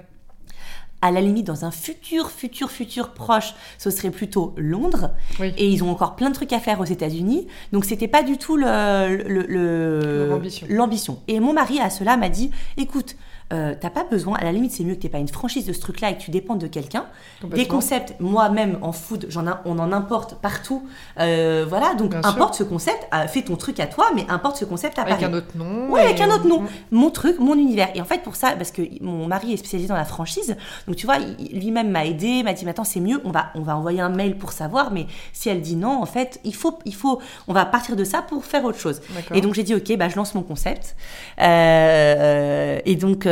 À la limite dans un futur futur futur proche, ce serait plutôt Londres. Oui. Et ils ont encore plein de trucs à faire aux États-Unis. Donc c'était pas du tout le le- le- Leur ambition. l'ambition. Et mon mari à cela m'a dit écoute, euh, t'as pas besoin, à la limite c'est mieux que t'aies pas une franchise de ce truc-là et que tu dépendes de quelqu'un. Des concepts, moi-même en food, j'en on en importe partout. Euh, voilà, donc Bien sûr. importe ce concept, euh, fais ton truc à toi, mais importe ce concept à Avec Paris. un autre nom. Et- avec un autre nom. Mon truc, mon univers. Et en fait, pour ça, parce que mon mari est spécialisé dans la franchise, donc tu vois, lui-même m'a aidé, m'a dit, mais attends, c'est mieux, on va, on va envoyer un mail pour savoir, mais si elle dit non, en fait, il faut, il faut, on va partir de ça pour faire autre chose. Et donc j'ai dit, ok, bah, je lance mon concept. Euh, et donc,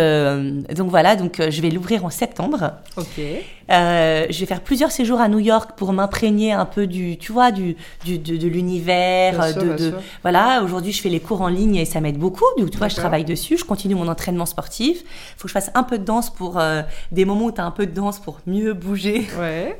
donc voilà, donc euh, je vais l'ouvrir en septembre. Ok. Euh, je vais faire plusieurs séjours à New York pour m'imprégner un peu du, tu vois, du, du de, de l'univers, de, bien de- sûr. voilà. Aujourd'hui, je fais les cours en ligne et ça m'aide beaucoup. Donc, tu vois, je travaille dessus. Je continue mon entraînement sportif. Il faut que je fasse un peu de danse pour euh, des moments où tu as un peu de danse pour mieux bouger. Ouais.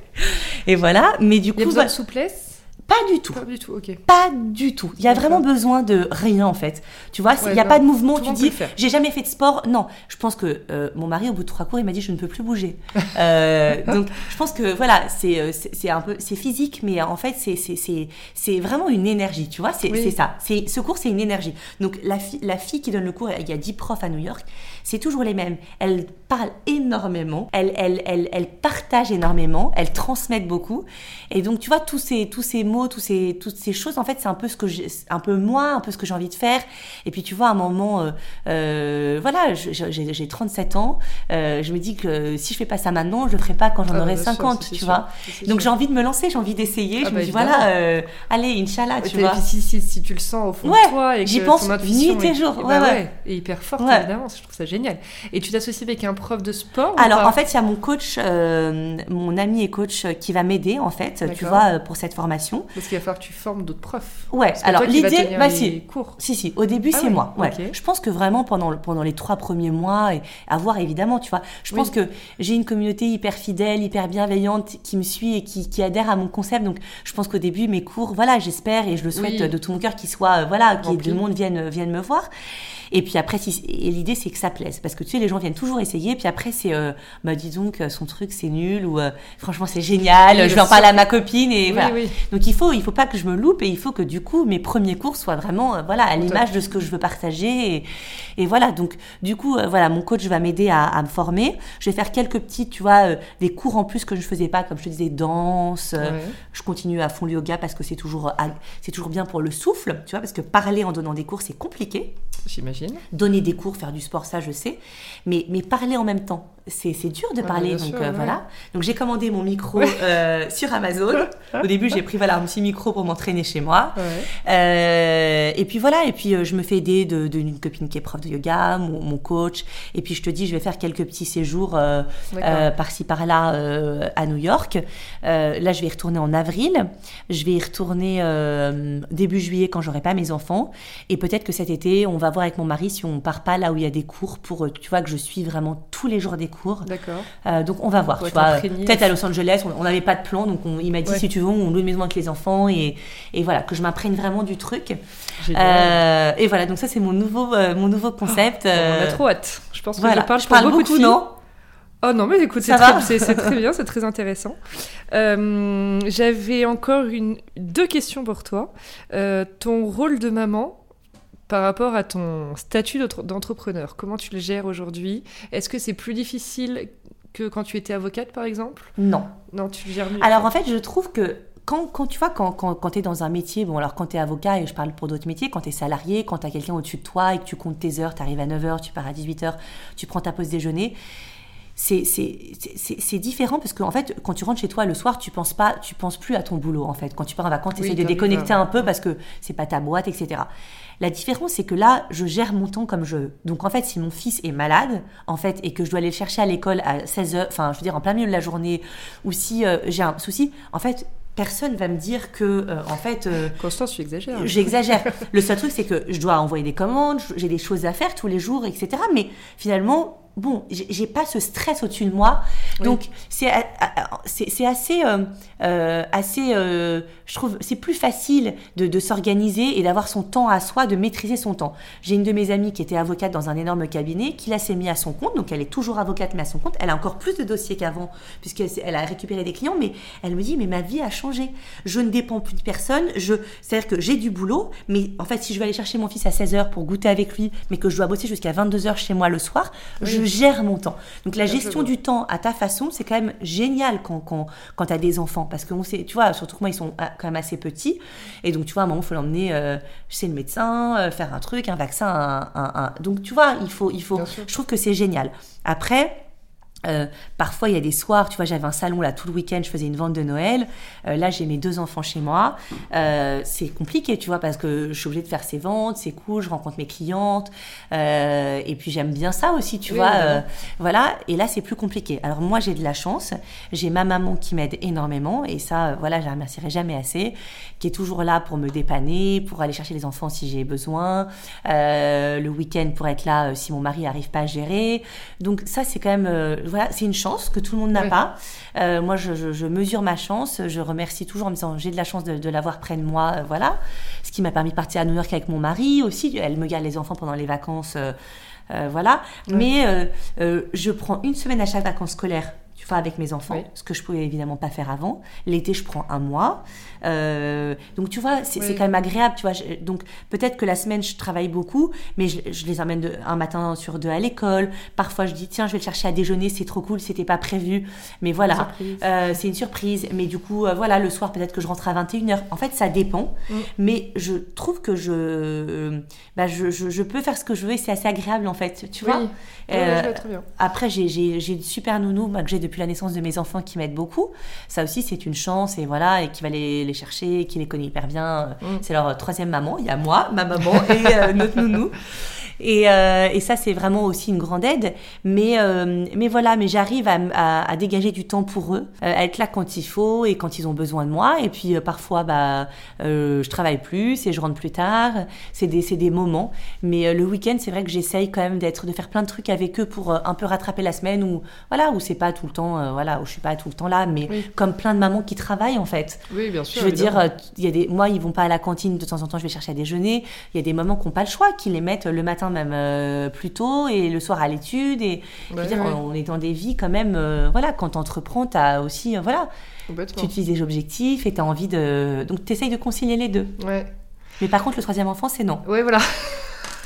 Et voilà. Mais du Il y a coup, besoin de souplesse? Pas du tout. Pas du tout, ok. Pas du tout. Il y a vraiment besoin de rien en fait. Tu vois, il Ouais, n'y a non. pas de mouvement. Tout Tu dis, j'ai jamais fait de sport. Non, je pense que euh, mon mari au bout de trois cours, il m'a dit, je ne peux plus bouger. Euh, donc, je pense que voilà, c'est euh, un peu, c'est physique, mais en fait, c'est vraiment une énergie. Tu vois, c'est Oui. ça. C'est ce cours, c'est une énergie. Donc la fille la fille qui donne le cours, il y a dix profs à New York, c'est toujours les mêmes. Elles parlent énormément, elles elles elles elles partagent énormément, elles transmettent beaucoup. Et donc, tu vois, tous ces, tous ces mots, tous ces, toutes ces choses, en fait, c'est un peu ce que j'ai, un peu moi, un peu ce que j'ai envie de faire. Et puis, tu vois, à un moment, euh, euh, voilà, j'ai j'ai 37 ans, euh, je me dis que si je fais pas ça maintenant, je le ferai pas quand j'en Ah, aurai bien sûr, 50, ça, c'est tu sûr. vois. Donc, j'ai envie de me lancer, j'ai envie d'essayer. Ah je bah, me dis, évidemment. voilà, allez, Inch'Allah, Et tu vois. si, si, si tu le sens au fond Ouais, de toi et que j'y ton pense intuition nuit et jour, eh ouais, bah ouais. est hyper forte Ouais. évidemment, je trouve ça génial. Et tu t'associes avec un prof de sport Alors en fait, il y a mon coach, mon ami et coach qui va m'aider en fait, tu vois, pour cette formation. Parce qu'il va falloir que tu formes d'autres profs. Ouais. Alors l'idée, bah si, cours. Si, si, au début, Ah c'est oui, moi. Ouais. Je pense que vraiment, pendant, le- pendant les trois premiers mois, et à voir évidemment, tu vois, je pense que j'ai une communauté hyper fidèle, hyper bienveillante qui me suit et qui, qui adhère à mon concept. Donc, je pense qu'au début, mes cours, voilà, j'espère et je le souhaite Oui. de tout mon cœur qu'ils soient, euh, voilà, que Remplis. du monde vienne, vienne me voir. Et puis après, si, et l'idée, c'est que ça plaise. Parce que tu sais, les gens viennent toujours essayer. Puis après, c'est, euh, bah, dis donc, son truc, c'est nul, ou euh, franchement, c'est génial, Oui, je vais en parler à ma copine, et Oui, voilà. oui. Donc il faut, il faut pas que je me loupe et il faut que du coup mes premiers cours soient vraiment, euh, voilà, à l'image de ce que je veux partager et, et voilà. Donc du coup, euh, voilà, mon coach va m'aider à, à me former. Je vais faire quelques petits, tu vois, des cours en plus que je ne faisais pas, comme je te disais, danse. Je continue à fond le yoga parce que c'est toujours, c'est toujours bien pour le souffle, tu vois, parce que parler en donnant des cours c'est compliqué. J'imagine. Donner des cours, faire du sport, ça je sais, mais parler en même temps, c'est dur de parler. Donc sûr, euh, ouais. voilà. Donc j'ai commandé mon micro euh, sur Amazon. Au début, j'ai pris voilà un petit micro pour m'entraîner chez moi. Euh, et puis voilà, et puis je me fais aider de- d'une copine qui est prof de yoga, mon, mon coach. Et puis je te dis, je vais faire quelques petits séjours par-ci par-là à New York. Là, je vais y retourner en avril. Je vais y retourner début juillet quand j'aurai pas mes enfants. Et peut-être que cet été, on va voir avec mon mari si on part pas là où il y a des cours pour, tu vois, que je suis vraiment tous les jours des cours. D'accord. Euh, donc on va voir, tu vois. Peut-être à Los Angeles, on n'avait pas de plan, donc on- il m'a dit Ouais. si tu veux, on loue une maison avec les enfants et, et voilà que je m'imprègne vraiment du truc. Euh, et voilà, donc ça c'est mon nouveau euh, mon nouveau concept. Bon, on euh, a trop hâte. Je pense que voilà, je parle je pour parle beaucoup, beaucoup, de non Oh non, mais écoute, c'est très, très bien, c'est très intéressant. Euh, J'avais encore une, deux questions pour toi. Euh, ton rôle de maman par rapport à ton statut d'entre- d'entrepreneur, comment tu le gères aujourd'hui? Est-ce que c'est plus difficile que quand tu étais avocate, par exemple? Non. Non, tu le gères mieux. Alors en fait, je trouve que quand, quand tu vois, quand, quand, quand tu es dans un métier, bon alors quand tu es avocat, et je parle pour d'autres métiers, quand tu es salarié, quand tu as quelqu'un au-dessus de toi et que tu comptes tes heures, tu arrives à 9h, tu pars à 18h, tu prends ta pause déjeuner, c'est différent parce qu'en fait, quand tu rentres chez toi le soir, tu penses pas, tu penses plus à ton boulot en fait. Quand tu pars en vacances, tu essaies de déconnecter un peu parce que c'est pas ta boîte, etc. La différence, c'est que là, je gère mon temps comme je veux. Donc en fait, si mon fils est malade, en fait, et que je dois aller le chercher à l'école à 16 h enfin, je veux dire en plein milieu de la journée, ou si euh, j'ai un souci, en fait, personne va me dire que, euh, en fait. Euh, Constance, tu exagères. J'exagère. le seul truc, c'est que je dois envoyer des commandes, j'ai des choses à faire tous les jours, etc. Mais finalement, bon, j'ai pas ce stress au-dessus de moi. Donc, c'est assez, euh, euh, assez euh, je trouve, c'est plus facile de, de s'organiser et d'avoir son temps à soi, de maîtriser son temps. J'ai une de mes amies qui était avocate dans un énorme cabinet, qui l'a s'est mis à son compte, donc elle est toujours avocate mais à son compte. Elle a encore plus de dossiers qu'avant, puisqu'elle elle a récupéré des clients, mais elle me dit, mais ma vie a changé. Je ne dépends plus de personne. Je, c'est-à-dire que j'ai du boulot, mais en fait, si je vais aller chercher mon fils à 16h pour goûter avec lui, mais que je dois bosser jusqu'à 22h chez moi le soir, je gère mon temps. Donc la gestion du temps à ta façon, c'est quand même génial quand, quand, quand tu as des enfants. Parce que sait, tu vois, surtout que moi, ils sont ah, quand même assez petits. Et donc, tu vois, à un moment, il faut l'emmener euh, chez le médecin, euh, faire un truc, un vaccin. Un, Donc, tu vois, il faut, il faut. Je trouve que c'est génial. Après, euh, parfois, il y a des soirs, tu vois, j'avais un salon là tout le week-end, je faisais une vente de Noël. Euh, là, j'ai mes deux enfants chez moi. Euh, c'est compliqué, tu vois, parce que je suis obligée de faire ces ventes, c'est cool, je rencontre mes clientes. et puis, j'aime bien ça aussi, tu vois. voilà. Et là, c'est plus compliqué. Alors, moi, j'ai de la chance. J'ai ma maman qui m'aide énormément. Et ça, voilà, je la remercierai jamais assez. Qui est toujours là pour me dépanner, pour aller chercher les enfants si j'ai besoin. le week-end pour être là si mon mari n'arrive pas à gérer. Donc, ça, c'est quand même voilà, c'est une chance que tout le monde n'a pas. Euh, moi, je, mesure ma chance. Je remercie toujours en me disant j'ai de la chance de, l'avoir près de moi. Euh, voilà. Ce qui m'a permis de partir à New York avec mon mari aussi. Elle me garde les enfants pendant les vacances. Euh, voilà. Mais je prends une semaine à chaque vacances scolaires avec mes enfants, ce que je pouvais évidemment pas faire avant. L'été, je prends un mois. Euh, donc, tu vois, c'est quand même agréable, tu vois. donc, peut-être que la semaine, je travaille beaucoup, mais je, les emmène de, un matin sur deux à l'école. Parfois, je dis, tiens, je vais le chercher à déjeuner, c'est trop cool, c'était pas prévu. Mais voilà, euh, c'est une surprise. Mais du coup, euh, voilà, le soir, peut-être que je rentre à 21h. En fait, ça dépend. Mm. Mais je trouve que je, bah, je, je, peux faire ce que je veux et c'est assez agréable, en fait, tu vois. Après, j'ai une super nounou bah, que j'ai depuis la naissance de mes enfants qui m'aide beaucoup. Ça aussi, c'est une chance et voilà, et qui va les, les chercher, qui les connaît hyper bien. Mm. C'est leur troisième maman. Il y a moi, ma maman et euh, notre nounou. Et, euh, et ça, c'est vraiment aussi une grande aide. Mais, euh, mais voilà, mais j'arrive à, à, à, dégager du temps pour eux, euh, à être là quand il faut et quand ils ont besoin de moi. Et puis parfois, bah, je travaille plus et je rentre plus tard. C'est des, des moments. Mais le week-end, c'est vrai que j'essaye quand même d'être, de faire plein de trucs avec eux pour un peu rattraper la semaine où, voilà, où c'est pas tout le temps, voilà, où je suis pas tout le temps là, mais comme plein de mamans qui travaillent en fait. Oui, bien sûr. Je veux dire, il y a des, moi, ils vont pas à la cantine de temps en temps, je vais chercher à déjeuner. Il y a des mamans qui n'ont pas le choix, qui les mettent le matin même euh, plus tôt et le soir à l'étude. Et dire, on est dans des vies quand même. Euh, voilà, quand tu entreprends, tu as aussi. Euh, voilà, tu utilises des objectifs et tu as envie de. Donc, tu essayes de concilier les deux. Ouais. Mais par contre, le troisième enfant, c'est non. Ouais, voilà.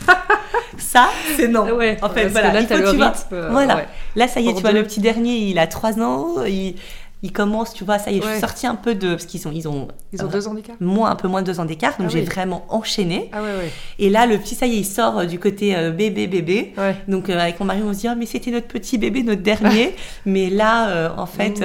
ça, c'est non. Ouais, en fait, voilà. Là, il faut, tu vois, voilà. Là, ça y est, tu vois, le petit dernier, il a 3 ans. Il, ils commencent, tu vois, ça y est, je suis sortie un peu de. Parce qu'ils ont. Ils ont, ils ont deux ans d'écart Moins, un peu moins de deux ans d'écart, donc ah j'ai vraiment enchaîné. Ah ouais, ouais. Et là, le petit, ça y est, il sort euh, du côté euh, bébé, bébé. Donc euh, avec mon mari, on se dit, ah, mais c'était notre petit bébé, notre dernier. mais là, en fait,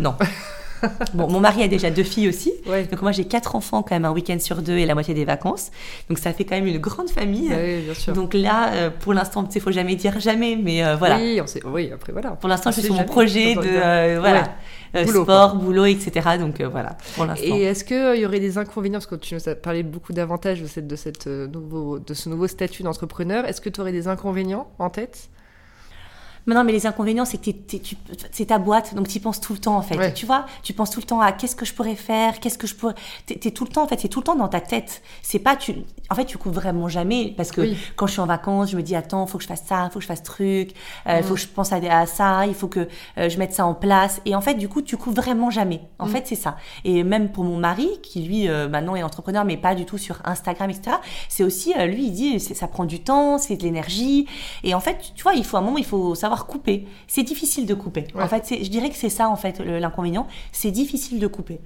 non. bon, mon mari a déjà deux filles aussi. Donc moi, j'ai quatre enfants quand même un week-end sur deux et la moitié des vacances. Donc ça fait quand même une grande famille. Oui, bien sûr. Donc là, pour l'instant, il faut jamais dire jamais, mais voilà. Oui, on sait... oui, après voilà. Pour l'instant, je suis sur mon projet de voilà. Euh, sport, boulot, etc. Donc euh, voilà, pour l'instant. Et est-ce qu'il euh, y aurait des inconvénients Parce que tu nous as parlé beaucoup d'avantages de, cette, de, cette, nouveau, de ce nouveau statut d'entrepreneur. Est-ce que tu aurais des inconvénients en tête? Mais non, mais les inconvénients, c'est que c'est ta boîte, donc tu penses tout le temps, en fait. Tu vois, tu penses tout le temps à qu'est-ce que je pourrais faire, qu'est-ce que je pourrais. Tu es, tout le temps, en fait, c'est tout le temps dans ta tête. C'est pas, tu, en fait, tu couvres vraiment jamais, parce que quand je suis en vacances, je me dis, attends, faut que je fasse ça, faut que je fasse truc, il faut mm. que je pense à, ça, il faut que je mette ça en place. Et en fait, du coup, tu couvres vraiment jamais. En mm. fait, c'est ça. Et même pour mon mari, qui lui, maintenant est entrepreneur, mais pas du tout sur Instagram, etc., c'est aussi, lui, il dit, ça prend du temps, c'est de l'énergie. Et en fait, tu vois, il faut un moment, il faut savoir coupé. C'est difficile de couper. En fait, je dirais que c'est ça, en fait, l'inconvénient. C'est difficile de couper.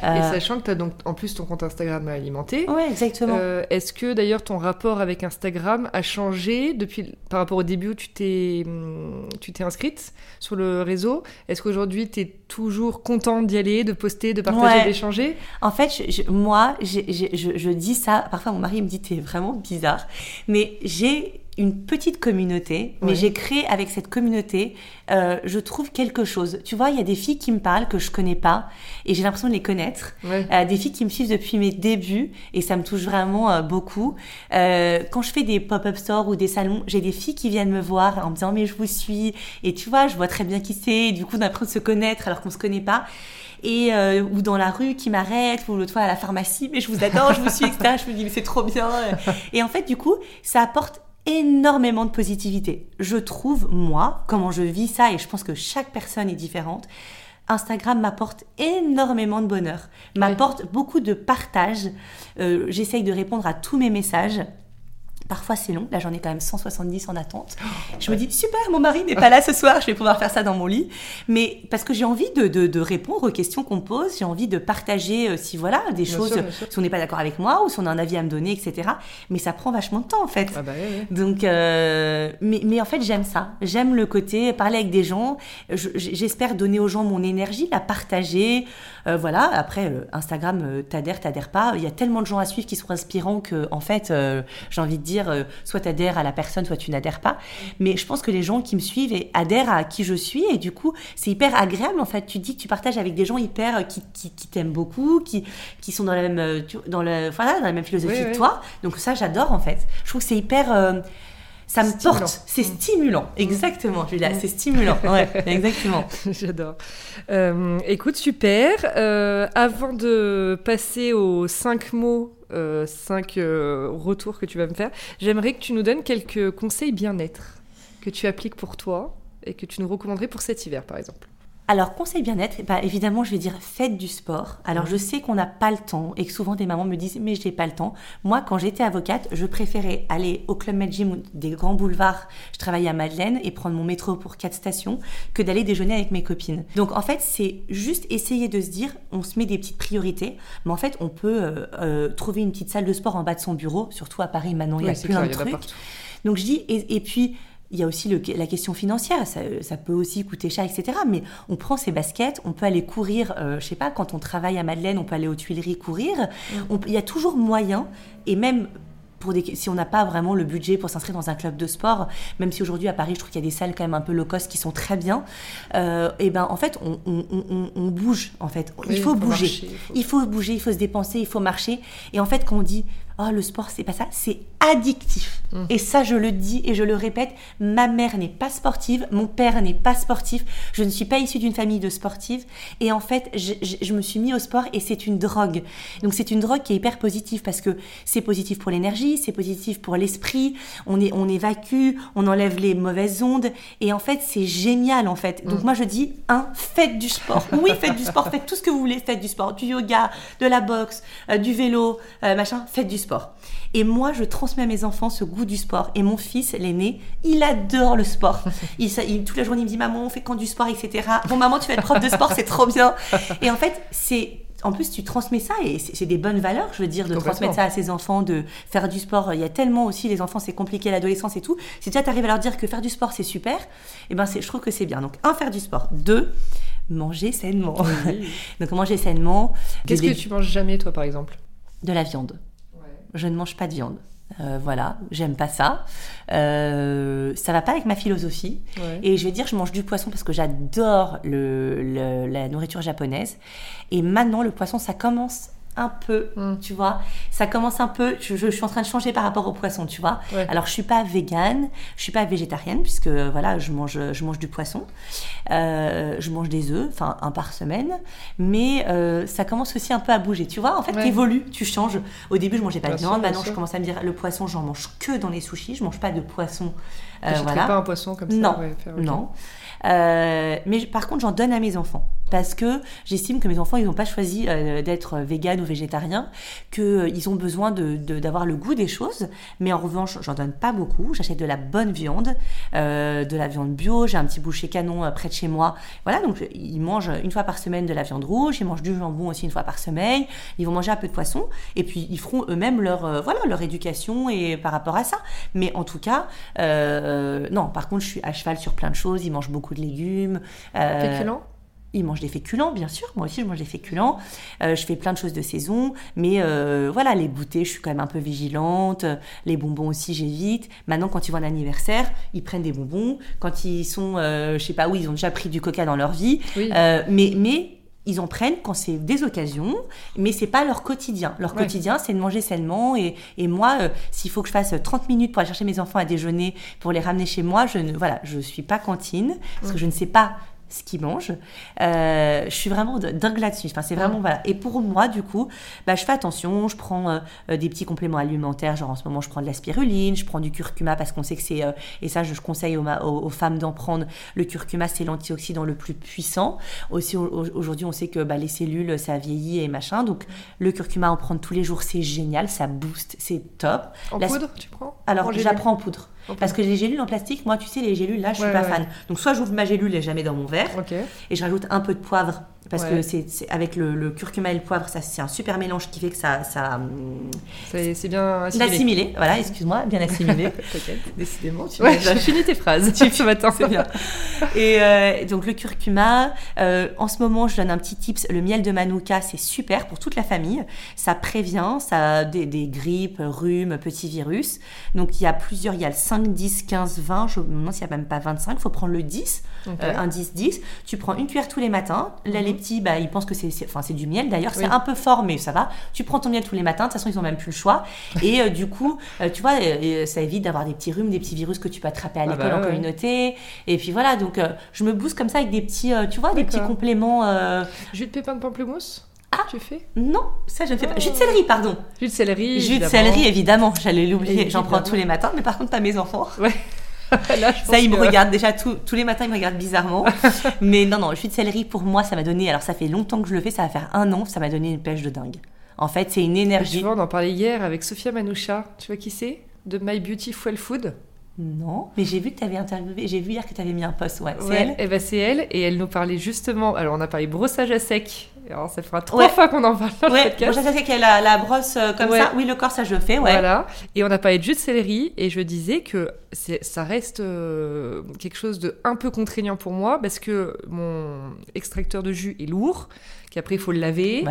Et euh, sachant que tu as donc en plus ton compte Instagram alimenté. Oui, exactement. Euh, est-ce que d'ailleurs ton rapport avec Instagram a changé depuis par rapport au début où tu t'es hum, tu t'es inscrite sur le réseau? Est-ce qu'aujourd'hui tu es toujours contente d'y aller, de poster, de partager, d'échanger? En fait, moi, je, je, dis ça. Parfois, mon mari me dit t'es vraiment bizarre, mais j'ai une petite communauté, mais j'ai créé avec cette communauté, euh, je trouve quelque chose. Tu vois, il y a des filles qui me parlent que je connais pas et j'ai l'impression de les connaître. Euh, des filles qui me suivent depuis mes débuts et ça me touche vraiment euh, beaucoup. quand je fais des pop-up stores ou des salons, j'ai des filles qui viennent me voir en me disant mais je vous suis et tu vois, je vois très bien qui c'est. Du coup, on apprend de se connaître alors qu'on se connaît pas et ou dans la rue qui m'arrête ou l'autre fois à la pharmacie mais je vous adore je vous suis etc je me dis mais c'est trop bien et en fait du coup ça apporte énormément de positivité. Je trouve, moi, comment je vis ça, et je pense que chaque personne est différente, Instagram m'apporte énormément de bonheur, m'apporte beaucoup de partage. Euh, j'essaye de répondre à tous mes messages. Parfois c'est long, là j'en ai quand même 170 en attente. Je me dis super, mon mari n'est pas là ce soir, je vais pouvoir faire ça dans mon lit. Mais parce que j'ai envie de, de, répondre aux questions qu'on pose, j'ai envie de partager euh, si voilà des choses, si on n'est pas d'accord avec moi ou si on a un avis à me donner, etc. Mais ça prend vachement de temps en fait. Ah bah Donc, euh, mais, mais en fait j'aime ça, j'aime le côté parler avec des gens. J'espère donner aux gens mon énergie, la partager. Euh, voilà. Après Instagram, t'adhères, t'adhères pas. Il y a tellement de gens à suivre qui sont inspirants que en fait j'ai envie de dire euh, soit tu adhères à la personne, soit tu n'adhères pas. Mais je pense que les gens qui me suivent et adhèrent à qui je suis et du coup, c'est hyper agréable en fait. Tu dis que tu partages avec des gens hyper euh, qui, qui, t'aiment beaucoup, qui, qui sont dans la même, euh, dans le, voilà, dans la même philosophie que toi. Donc ça, j'adore en fait. Je trouve que c'est hyper ça me porte, c'est mm. stimulant. Exactement, Julia, mm. c'est stimulant. Ouais, exactement. J'adore. écoute, super. avant de passer aux cinq mots euh, cinq euh, retours que tu vas me faire, j'aimerais que tu nous donnes quelques conseils bien-être que tu appliques pour toi et que tu nous recommanderais pour cet hiver, par exemple. Alors, conseil bien-être, bah, évidemment, je vais dire faites du sport. Alors, je sais qu'on n'a pas le temps et que souvent des mamans me disent mais j'ai pas le temps. Moi, quand j'étais avocate, je préférais aller au Club Med Gym des grands boulevards. Je travaillais à Madeleine et prendre mon métro pour quatre stations que d'aller déjeuner avec mes copines. Donc, en fait, c'est juste essayer de se dire on se met des petites priorités, mais en fait, on peut euh, euh, trouver une petite salle de sport en bas de son bureau, surtout à Paris maintenant, il y a plein de trucs. Donc, je dis et puis il y a aussi la question financière, ça, peut aussi coûter cher, etc. Mais on prend ses baskets, on peut aller courir, euh, je sais pas, quand on travaille à Madeleine, on peut aller aux Tuileries courir. Mm. il y a toujours moyen, et même pour des, si on n'a pas vraiment le budget pour s'inscrire dans un club de sport, même si aujourd'hui à Paris, je trouve qu'il y a des salles quand même un peu low cost qui sont très bien, euh, et ben en fait, on, on, bouge en fait. il faut, bouger, il faut bouger, il faut se dépenser, il faut marcher. Et en fait, quand on dit oh le sport c'est pas ça, c'est addictif. Mmh. Et ça je le dis et je le répète, ma mère n'est pas sportive, mon père n'est pas sportif, je ne suis pas issue d'une famille de sportives et en fait je, me suis mis au sport et c'est une drogue. Donc c'est une drogue qui est hyper positive parce que c'est positif pour l'énergie, c'est positif pour l'esprit, on, est, on évacue, on enlève les mauvaises ondes et en fait c'est génial en fait. Donc mmh. moi je dis, un, faites du sport. Oui, faites du sport, faites tout ce que vous voulez, faites du sport, du yoga, de la boxe, euh, du vélo, euh, machin, faites du sport sport. Et moi, je transmets à mes enfants ce goût du sport. Et mon fils, l'aîné, il adore le sport. Il, il, toute la journée, il me dit Maman, on fait quand du sport, etc. Bon, maman, tu vas être prof de sport, c'est trop bien. Et en fait, c'est en plus, tu transmets ça et c'est des bonnes valeurs, je veux dire, de transmettre ça à ses enfants, de faire du sport. Il y a tellement aussi, les enfants, c'est compliqué, l'adolescence et tout. Si déjà tu arrives à leur dire que faire du sport, c'est super, et eh ben, je trouve que c'est bien. Donc, un, faire du sport. Deux, manger sainement. Donc, manger sainement. Qu'est-ce que tu manges jamais, toi, par exemple? De la viande je ne mange pas de viande. Euh, voilà, j'aime pas ça. Euh, ça va pas avec ma philosophie. Et je vais dire, je mange du poisson parce que j'adore le, la nourriture japonaise. Et maintenant, le poisson, ça commence un peu, mm. tu vois. Ça commence un peu, je, suis en train de changer par rapport au poisson, tu vois. Alors, je suis pas végane, je suis pas végétarienne, puisque voilà, je mange, je mange du poisson. Euh, je mange des œufs, enfin, un par semaine. Mais euh, ça commence aussi un peu à bouger, tu vois. En fait, tu évolues, tu changes. Au début, je mangeais pas de viande, maintenant, je commence à me dire, le poisson, j'en mange que dans les sushis, je mange pas de poisson. Euh, voilà. pas un poisson comme ça Non, non. Mais par contre, j'en donne à mes enfants parce que j'estime que mes enfants, ils n'ont pas choisi euh, d'être vegan ou végétariens, qu'ils euh, ont besoin d'avoir le goût des choses, mais en revanche, j'en donne pas beaucoup. J'achète de la bonne viande, euh, de la viande bio. J'ai un petit boucher canon près de chez moi. Voilà, donc ils mangent une fois par semaine de la viande rouge. Ils mangent du jambon aussi une fois par semaine. Ils vont manger un peu de poisson, et puis ils feront eux-mêmes leur voilà leur éducation et par rapport à ça. Mais en tout cas, non. Par contre, je suis à cheval sur plein de choses. Ils mangent beaucoup de légumes. Féculents? ils mangent des féculents, bien sûr. Moi aussi, je mange des féculents. Euh, je fais plein de choses de saison. Mais euh, voilà, les goûters, je suis quand même un peu vigilante. Les bonbons aussi, j'évite. Maintenant, quand ils vont à un anniversaire, ils prennent des bonbons. Quand ils sont, euh, je sais pas où, ils ont déjà pris du coca dans leur vie. mais, mais ils en prennent quand c'est des occasions, mais c'est pas leur quotidien. Leur quotidien, c'est de manger sainement. Et, et moi, s'il faut que je fasse 30 minutes pour aller chercher mes enfants à déjeuner, pour les ramener chez moi, je ne voilà, je suis pas cantine parce que je ne sais pas ce qu'ils mangent. Euh, je suis vraiment dingue là-dessus. Enfin, c'est vraiment voilà. Et pour moi, du coup, bah, je fais attention. Je prends euh, euh, des petits compléments alimentaires. Genre en ce moment, je prends de la spiruline, je prends du curcuma parce qu'on sait que c'est et ça, je, conseille aux, aux, femmes d'en prendre. Le curcuma, c'est l'antioxydant le plus puissant. Aussi, aujourd'hui, on sait que bah, les cellules, ça vieillit et machin. Donc, le curcuma, en prendre tous les jours, c'est génial. Ça booste, c'est top. En poudre, tu prends? Alors, j'apprends en poudre. Parce que les gélules en plastique, moi, tu sais, les gélules, là, je suis pas fan. Donc, soit j'ouvre ma gélule et jamais dans mon verre, et je rajoute un peu de poivre parce que c'est avec le, curcuma et le poivre, ça c'est un super mélange qui fait que ça ça c'est bien assimilé. assimilé. Voilà, excuse-moi, bien assimilé. Décidément, tu ouais, finis tes phrases. tu ce matin, c'est bien. Et euh, donc le curcuma, euh, en ce moment, je donne un petit tips. Le miel de manuka, c'est super pour toute la famille. Ça prévient, ça des, des grippes, rhumes, petits virus. Donc il y a plusieurs, il y a le 5, 10, 15, 20. Je me demande s'il n'y a même pas 25. Il faut prendre le 10, euh, un 10, 10. Tu prends une cuillère tous les matins. Là, les petits, bah, ils pensent que c'est, enfin, c'est du miel. D'ailleurs, c'est un peu fort, mais ça va. Tu prends ton miel tous les matins. De toute façon, ils ont même plus le choix. Et euh, du coup, euh, tu vois, ça évite d'avoir des petits rhumes, des petits virus que tu peux attraper à ah l'école bah en communauté. Et puis voilà, donc je me booste comme ça avec des petits, tu vois, des petits compléments. Jus de pépins de pamplemousse ah, tu fais? Non, ça je ne fais pas. Jus de céleri, pardon. Jus de céleri. Jus de céleri, évidemment. J'allais l'oublier. J'en prends tous les matins, mais par contre pas mes enfants. Ouais. ça, il me regarde déjà tous les matins, il me regarde bizarrement. Mais non, non, le jus de céleri, pour moi, ça m'a donné. Alors, ça fait longtemps que je le fais, ça va faire un an, ça m'a donné une pêche de dingue. En fait, c'est une énergie. Tu vois, on en parlait hier avec Sophia Manoucha. Tu vois qui c'est? De My Beautiful Food. Non, mais j'ai vu que tu avais interviewé, j'ai vu hier que tu avais mis un post, ouais, c'est elle. Et eh ben c'est elle, et elle nous parlait justement, alors on a parlé brossage à sec, alors ça fera trois fois qu'on en parle dans ouais. le podcast. Brossage à sec, elle a la brosse euh, comme ça, oui le corps ça je le fais, ouais. Voilà, et on a parlé de jus de céleri, et je disais que ça reste euh, quelque chose de un peu contraignant pour moi, parce que mon extracteur de jus est lourd, qu'après il faut le laver,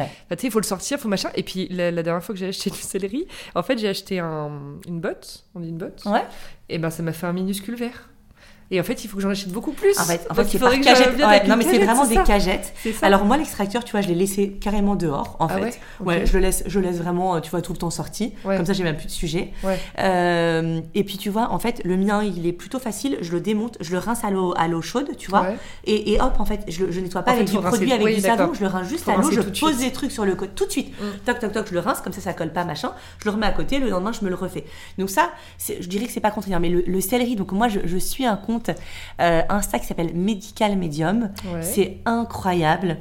il faut le sortir, il faut machin. Et puis la, dernière fois que j'ai acheté du céleri, en fait j'ai acheté un, une botte, on dit une botte, ouais. Et ben ça m'a fait un minuscule vert. Et en fait, il faut que j'en achète beaucoup plus. En fait, en fait c'est par cagette. non, mais c'est vraiment des cagettes. Alors moi, l'extracteur, tu vois, je l'ai laissé carrément dehors, en ah fait. Ouais, je le laisse, je laisse vraiment, tu vois, tout le temps sorti. Comme ça, j'ai même plus de sujet. Euh, et puis, tu vois, en fait, le mien, il est plutôt facile. Je le démonte, je le rince à l'eau, à l'eau chaude, tu vois. Et, et, hop, en fait, je, je nettoie pas avec du produit, avec du savon. Je le rince juste à l'eau. Je pose des trucs sur le côté tout de suite. Mm. Toc, toc, toc, je le rince, comme ça, ça colle pas, machin. Je le remets à côté. Le lendemain, je me le refais. Donc ça, je dirais que c'est pas contraignant. Mais le céleri, donc moi, je suis un compte. Euh, un Insta qui s'appelle Medical Medium. C'est incroyable.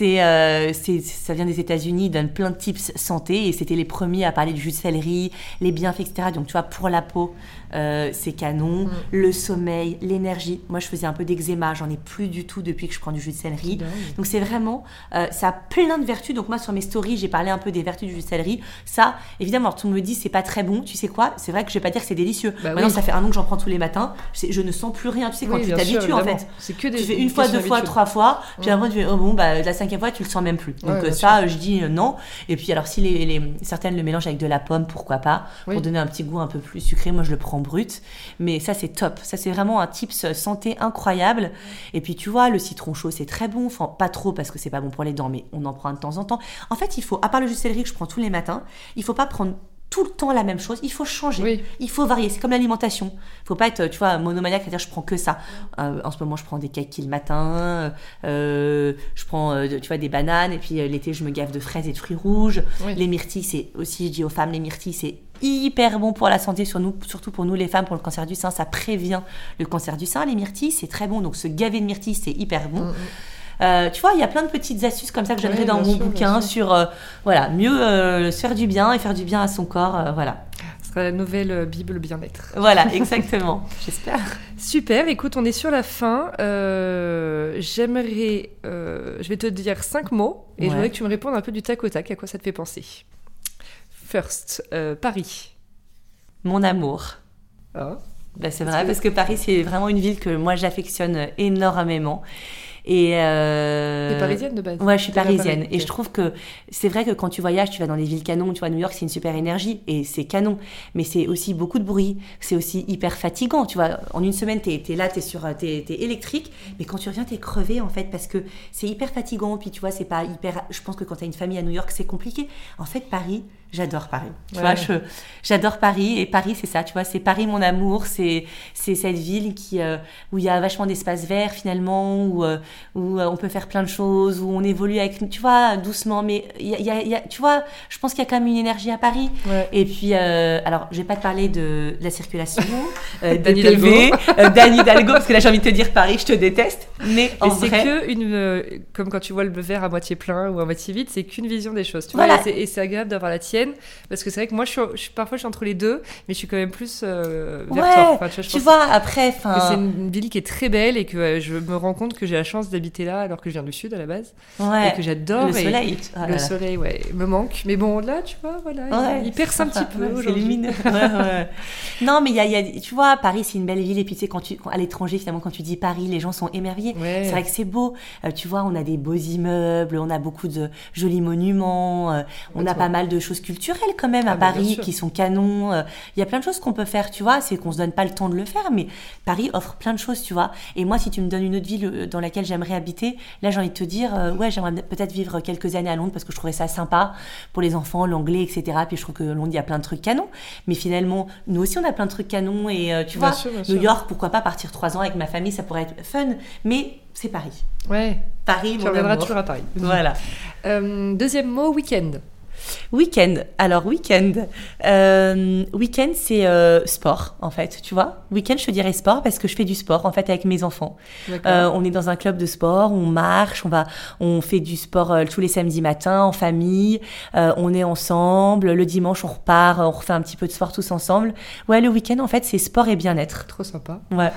Euh, c'est, ça vient des États-Unis, ils donnent plein de tips santé et c'était les premiers à parler du jus de céleri, les bienfaits, etc. Donc tu vois, pour la peau, euh, c'est canon. Mm. Le sommeil, l'énergie. Moi, je faisais un peu d'eczéma, j'en ai plus du tout depuis que je prends du jus de céleri. Donc c'est vraiment, ça a plein de vertus. Donc moi, sur mes stories, j'ai parlé un peu des vertus du jus de céleri. Ça, évidemment, tout le me dit c'est pas très bon. Tu sais quoi? C'est vrai que je vais pas dire que c'est délicieux. Bah Maintenant, ça fait un an que j'en prends tous les matins. Je, ne sens plus rien. Tu sais, quand tu t'habitues, en fait. C'est que des, tu fais une fois, deux fois, trois fois. Puis après, tu fais, oh bon, bah, la cinquième fois, tu le sens même plus. Donc ça, je dis euh, non. Et puis alors, si les, certaines le mélangent avec de la pomme, pourquoi pas Pour donner un petit goût un peu plus sucré, moi, je le prends brut. Mais ça, c'est top. Ça, c'est vraiment un tips santé incroyable. Et puis, tu vois, le citron chaud, c'est très bon. Enfin, pas trop parce que c'est pas bon pour les dents, mais on en prend de temps en temps. En fait, il faut, à part le jus de céleri que je prends tous les matins, il faut pas prendre tout le temps la même chose. Il faut changer. Oui. Il faut varier. C'est comme l'alimentation. Il faut pas être, tu vois, monomaniaque, c'est-à-dire je prends que ça. Euh, en ce moment, je prends des cakes le matin. euh, je prends, euh, tu vois, des bananes. Et puis l'été, je me gave de fraises et de fruits rouges. Oui. Les myrtilles, c'est aussi, je dis aux femmes, les myrtilles, c'est hyper bon pour la santé, sur nous, surtout pour nous les femmes, pour le cancer du sein. Ça prévient le cancer du sein. Les myrtilles, c'est très bon. Donc se gaver de myrtilles, c'est hyper bon. Mm, Euh, tu vois, il y a plein de petites astuces comme ça que j'aimerais Ouais, dans mon sûr, bouquin sur, euh, voilà, mieux euh, se faire du bien et faire du bien à son corps. voilà. Ce sera la nouvelle Bible bien-être. Voilà, exactement. J'espère. Super, écoute, on est sur la fin. J'aimerais. je vais te dire cinq mots et je Ouais. voudrais que tu me répondes un peu du tac au tac. À quoi ça te fait penser First, Paris. Mon amour. Bah, c'est vrai, parce que Paris, c'est vraiment une ville que moi, j'affectionne énormément. Et euh... T'es parisienne de base Ouais, je suis parisienne. Paris, Et je trouve que c'est vrai que quand tu voyages, tu vas dans des villes canons, tu vois, New York, c'est une super énergie et c'est canon. Mais c'est aussi beaucoup de bruit, c'est aussi hyper fatigant. Tu vois, en une semaine, t'es es là, t'es sur, t'es t'es électrique, mais quand tu reviens, t'es crevé en fait parce que c'est hyper fatigant. Puis tu vois, c'est pas hyper. Je pense que quand t'as une famille à New York, c'est compliqué. En fait, Paris, j'adore Paris. Tu Ouais. vois, j'adore Paris et Paris, c'est ça. Tu vois, c'est Paris mon amour. C'est c'est cette ville qui euh, où il y a vachement d'espace vert finalement, où euh, où euh, on peut faire plein de choses, où on évolue avec, tu vois, doucement. Mais il y a, il y a- il y a- tu vois, je pense qu'il y a quand même une énergie à Paris. Ouais. Et puis, euh, alors, je vais pas te parler de, de la circulation, euh, de PV, d'Anne Hidalgo, parce que là, j'ai envie de te dire Paris, je te déteste. Mais en c'est vrai, que une, comme quand tu vois le verre à moitié plein ou à moitié vide, c'est qu'une vision des choses. Tu Voilà. vois, et c'est agréable d'avoir la tienne parce que c'est vrai que moi, je suis, je suis- parfois, je suis entre les deux, mais je suis quand même plus euh, vers Ouais, toi. Enfin, tu vois, je tu pense vois, après, c'est une ville qui est très belle et que euh, je me rends compte que j'ai la chance d'habiter là alors que je viens du sud à la base ouais, et que j'adore. le soleil. oh le là. soleil, ouais, me manque. Mais bon, là, tu vois, voilà, Ouais, il perce un petit peu aujourd'hui. Non, mais il y a, y a- tu vois, Paris, c'est une belle ville. Et puis, tu sais, quand tu, à l'étranger, finalement, quand tu dis Paris, les gens sont émerveillés. C'est vrai que c'est beau. Euh, tu vois, on a des beaux immeubles, on a beaucoup de jolis monuments, on a pas mal de choses culturelles quand même Ah, à bah, bien Paris qui sont canons. euh, Il y a plein de choses qu'on peut faire, tu vois. C'est qu'on se donne pas le temps de le faire, mais Paris offre plein de choses, tu vois. Et moi, si tu me donnes une autre ville euh, dans laquelle j'aimerais habiter, là, j'ai envie de te dire, euh, ouais, j'aimerais peut-être vivre quelques années à Londres parce que je trouverais ça sympa pour les enfants, l'anglais, etc. Puis je trouve que Londres, il y a plein de trucs canons. Mais finalement, nous aussi, on a plein de trucs canons. Et euh, tu Bien vois, sûr, New sûr. York, pourquoi pas partir trois ans avec ma famille, ça pourrait être fun. Mais c'est Paris. Ouais, Paris, tu mon amour. toujours à Paris. Voilà. Euh, deuxième mot, week-end. Week-end. Alors, week-end. Euh, week-end, c'est euh, sport, en fait, tu vois. Week-end, je te dirais sport parce que je fais du sport, en fait, avec mes enfants. Euh, on est dans un club de sport, on marche, on va, on fait du sport tous les samedis matins en famille, on est ensemble. Le dimanche, on repart, on refait un petit peu de sport tous ensemble. Ouais, le week-end, en fait, c'est sport et bien-être. Trop sympa. Ouais.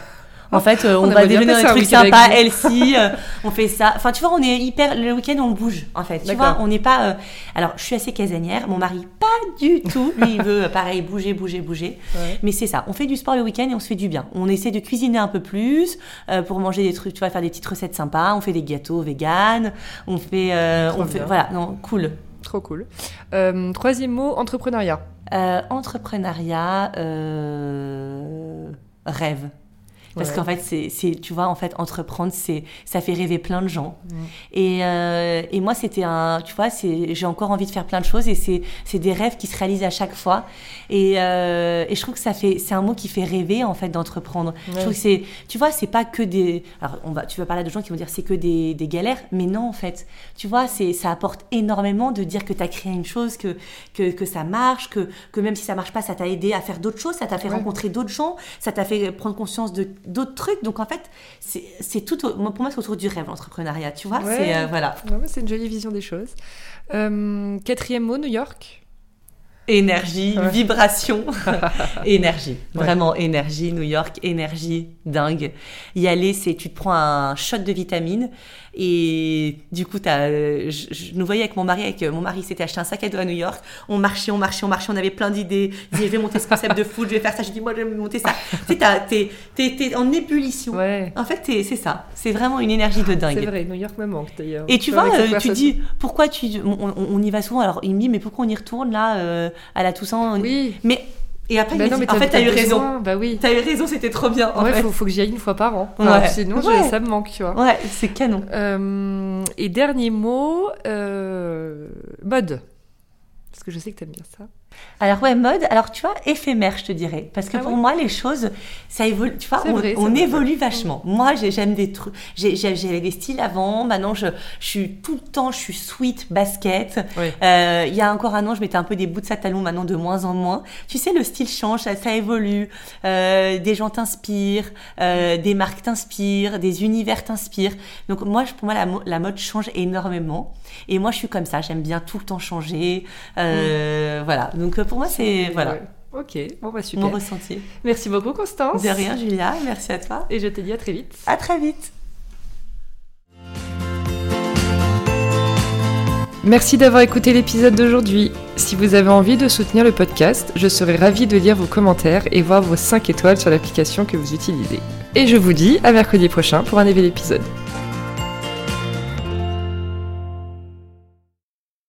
En fait, euh, on, On va déjeuner des trucs sympas, healthy, euh, on fait ça. Enfin, tu vois, on est hyper. Le week-end, on bouge, en fait. Tu vois, on n'est pas. euh, Alors, je suis assez casanière. Mon mari, pas du tout. Lui, il veut, pareil, bouger, bouger, bouger. Ouais. Mais c'est ça. On fait du sport le week-end et on se fait du bien. On essaie de cuisiner un peu plus euh, pour manger des trucs. Tu vois, faire des petites recettes sympas. On fait des gâteaux vegan. On fait. euh, on fait. bien. Voilà, non, cool. Trop cool. Troisième mot, entrepreneuriat. Entrepreneuriat, rêve. Parce Ouais. qu'en fait, c'est, tu vois, en fait, entreprendre, c'est, ça fait rêver plein de gens. Et, euh, et moi, c'était un, tu vois, c'est, j'ai encore envie de faire plein de choses et c'est, c'est des rêves qui se réalisent à chaque fois. Et, euh, et je trouve que ça fait, c'est un mot qui fait rêver, en fait, d'entreprendre. Je trouve que c'est, tu vois, c'est pas que des, alors, on va, tu vas parler de gens qui vont dire c'est que des, des galères, mais non, en fait. Tu vois, c'est, ça apporte énormément de dire que tu as créé une chose, que, que, que ça marche, que, que même si ça marche pas, ça t'a aidé à faire d'autres choses, ça t'a fait Ouais. rencontrer d'autres gens, ça t'a fait prendre conscience de d'autres trucs. Donc en fait, c'est c'est tout. Pour moi, c'est autour du rêve l'entrepreneuriat. Tu vois, Ouais. c'est euh, voilà. C'est une jolie vision des choses. Euh, quatrième mot, New York? Énergie, Ouais. vibration, énergie. Ouais. Vraiment énergie. New York, énergie, dingue. Y aller, c'est tu te prends un shot de vitamines et du coup, t'as, euh, je, je nous voyais avec mon mari, avec euh, mon mari s'était acheté un sac à dos à New York. On marchait, on marchait, on marchait, on avait plein d'idées. Il disait, je vais monter ce concept de foot, je vais faire ça. J'ai dit, moi, je vais monter ça. tu sais, t'es, en ébullition. Ouais. En fait, c'est ça. C'est vraiment une énergie de dingue. C'est vrai, New York me manque d'ailleurs. Et tu vois, euh, tu dis, pourquoi tu. On, on- on y va souvent, alors il me dit, mais pourquoi on y retourne là, euh, à la Toussaint? On- Oui. Mais. Et après, Bah il non, dit, en fait, t'as eu raison. Bah oui. T'as eu raison, c'était trop bien. En Ouais, fait. faut, faut que j'y aille une fois par an. Enfin, Ouais. Sinon, Ouais. ça me manque, tu vois. Ouais, c'est canon. Euh, et dernier mot, euh, mode. Parce que je sais que t'aimes bien ça. Alors ouais, mode, alors tu vois, éphémère, je te dirais. Parce que Ah pour moi, les choses, ça évolue, tu vois, on, vrai, vrai. évolue vachement. Moi, j'ai- j'aime des trucs, j'avais des styles avant, maintenant je, je suis tout le temps, je suis sweet, basket. Oui. Euh, il y a encore un an, je mettais un peu des bouts de talons, maintenant de moins en moins. Tu sais, le style change, ça, ça évolue. Euh, des gens t'inspirent, euh, des marques t'inspirent, des univers t'inspirent. Donc moi, pour moi, la, la mode change énormément. Et moi, je suis comme ça, j'aime bien tout le temps changer. Euh, Voilà. Donc euh, pour moi, c'est voilà. Ok, bon bah mon super. ressenti. Merci beaucoup Constance. De rien, Julia. Merci à toi. Et je te dis à très vite. À très vite. Merci d'avoir écouté l'épisode d'aujourd'hui. Si vous avez envie de soutenir le podcast, je serai ravie de lire vos commentaires et voir vos 5 étoiles sur l'application que vous utilisez. Et je vous dis à mercredi prochain pour un nouvel épisode.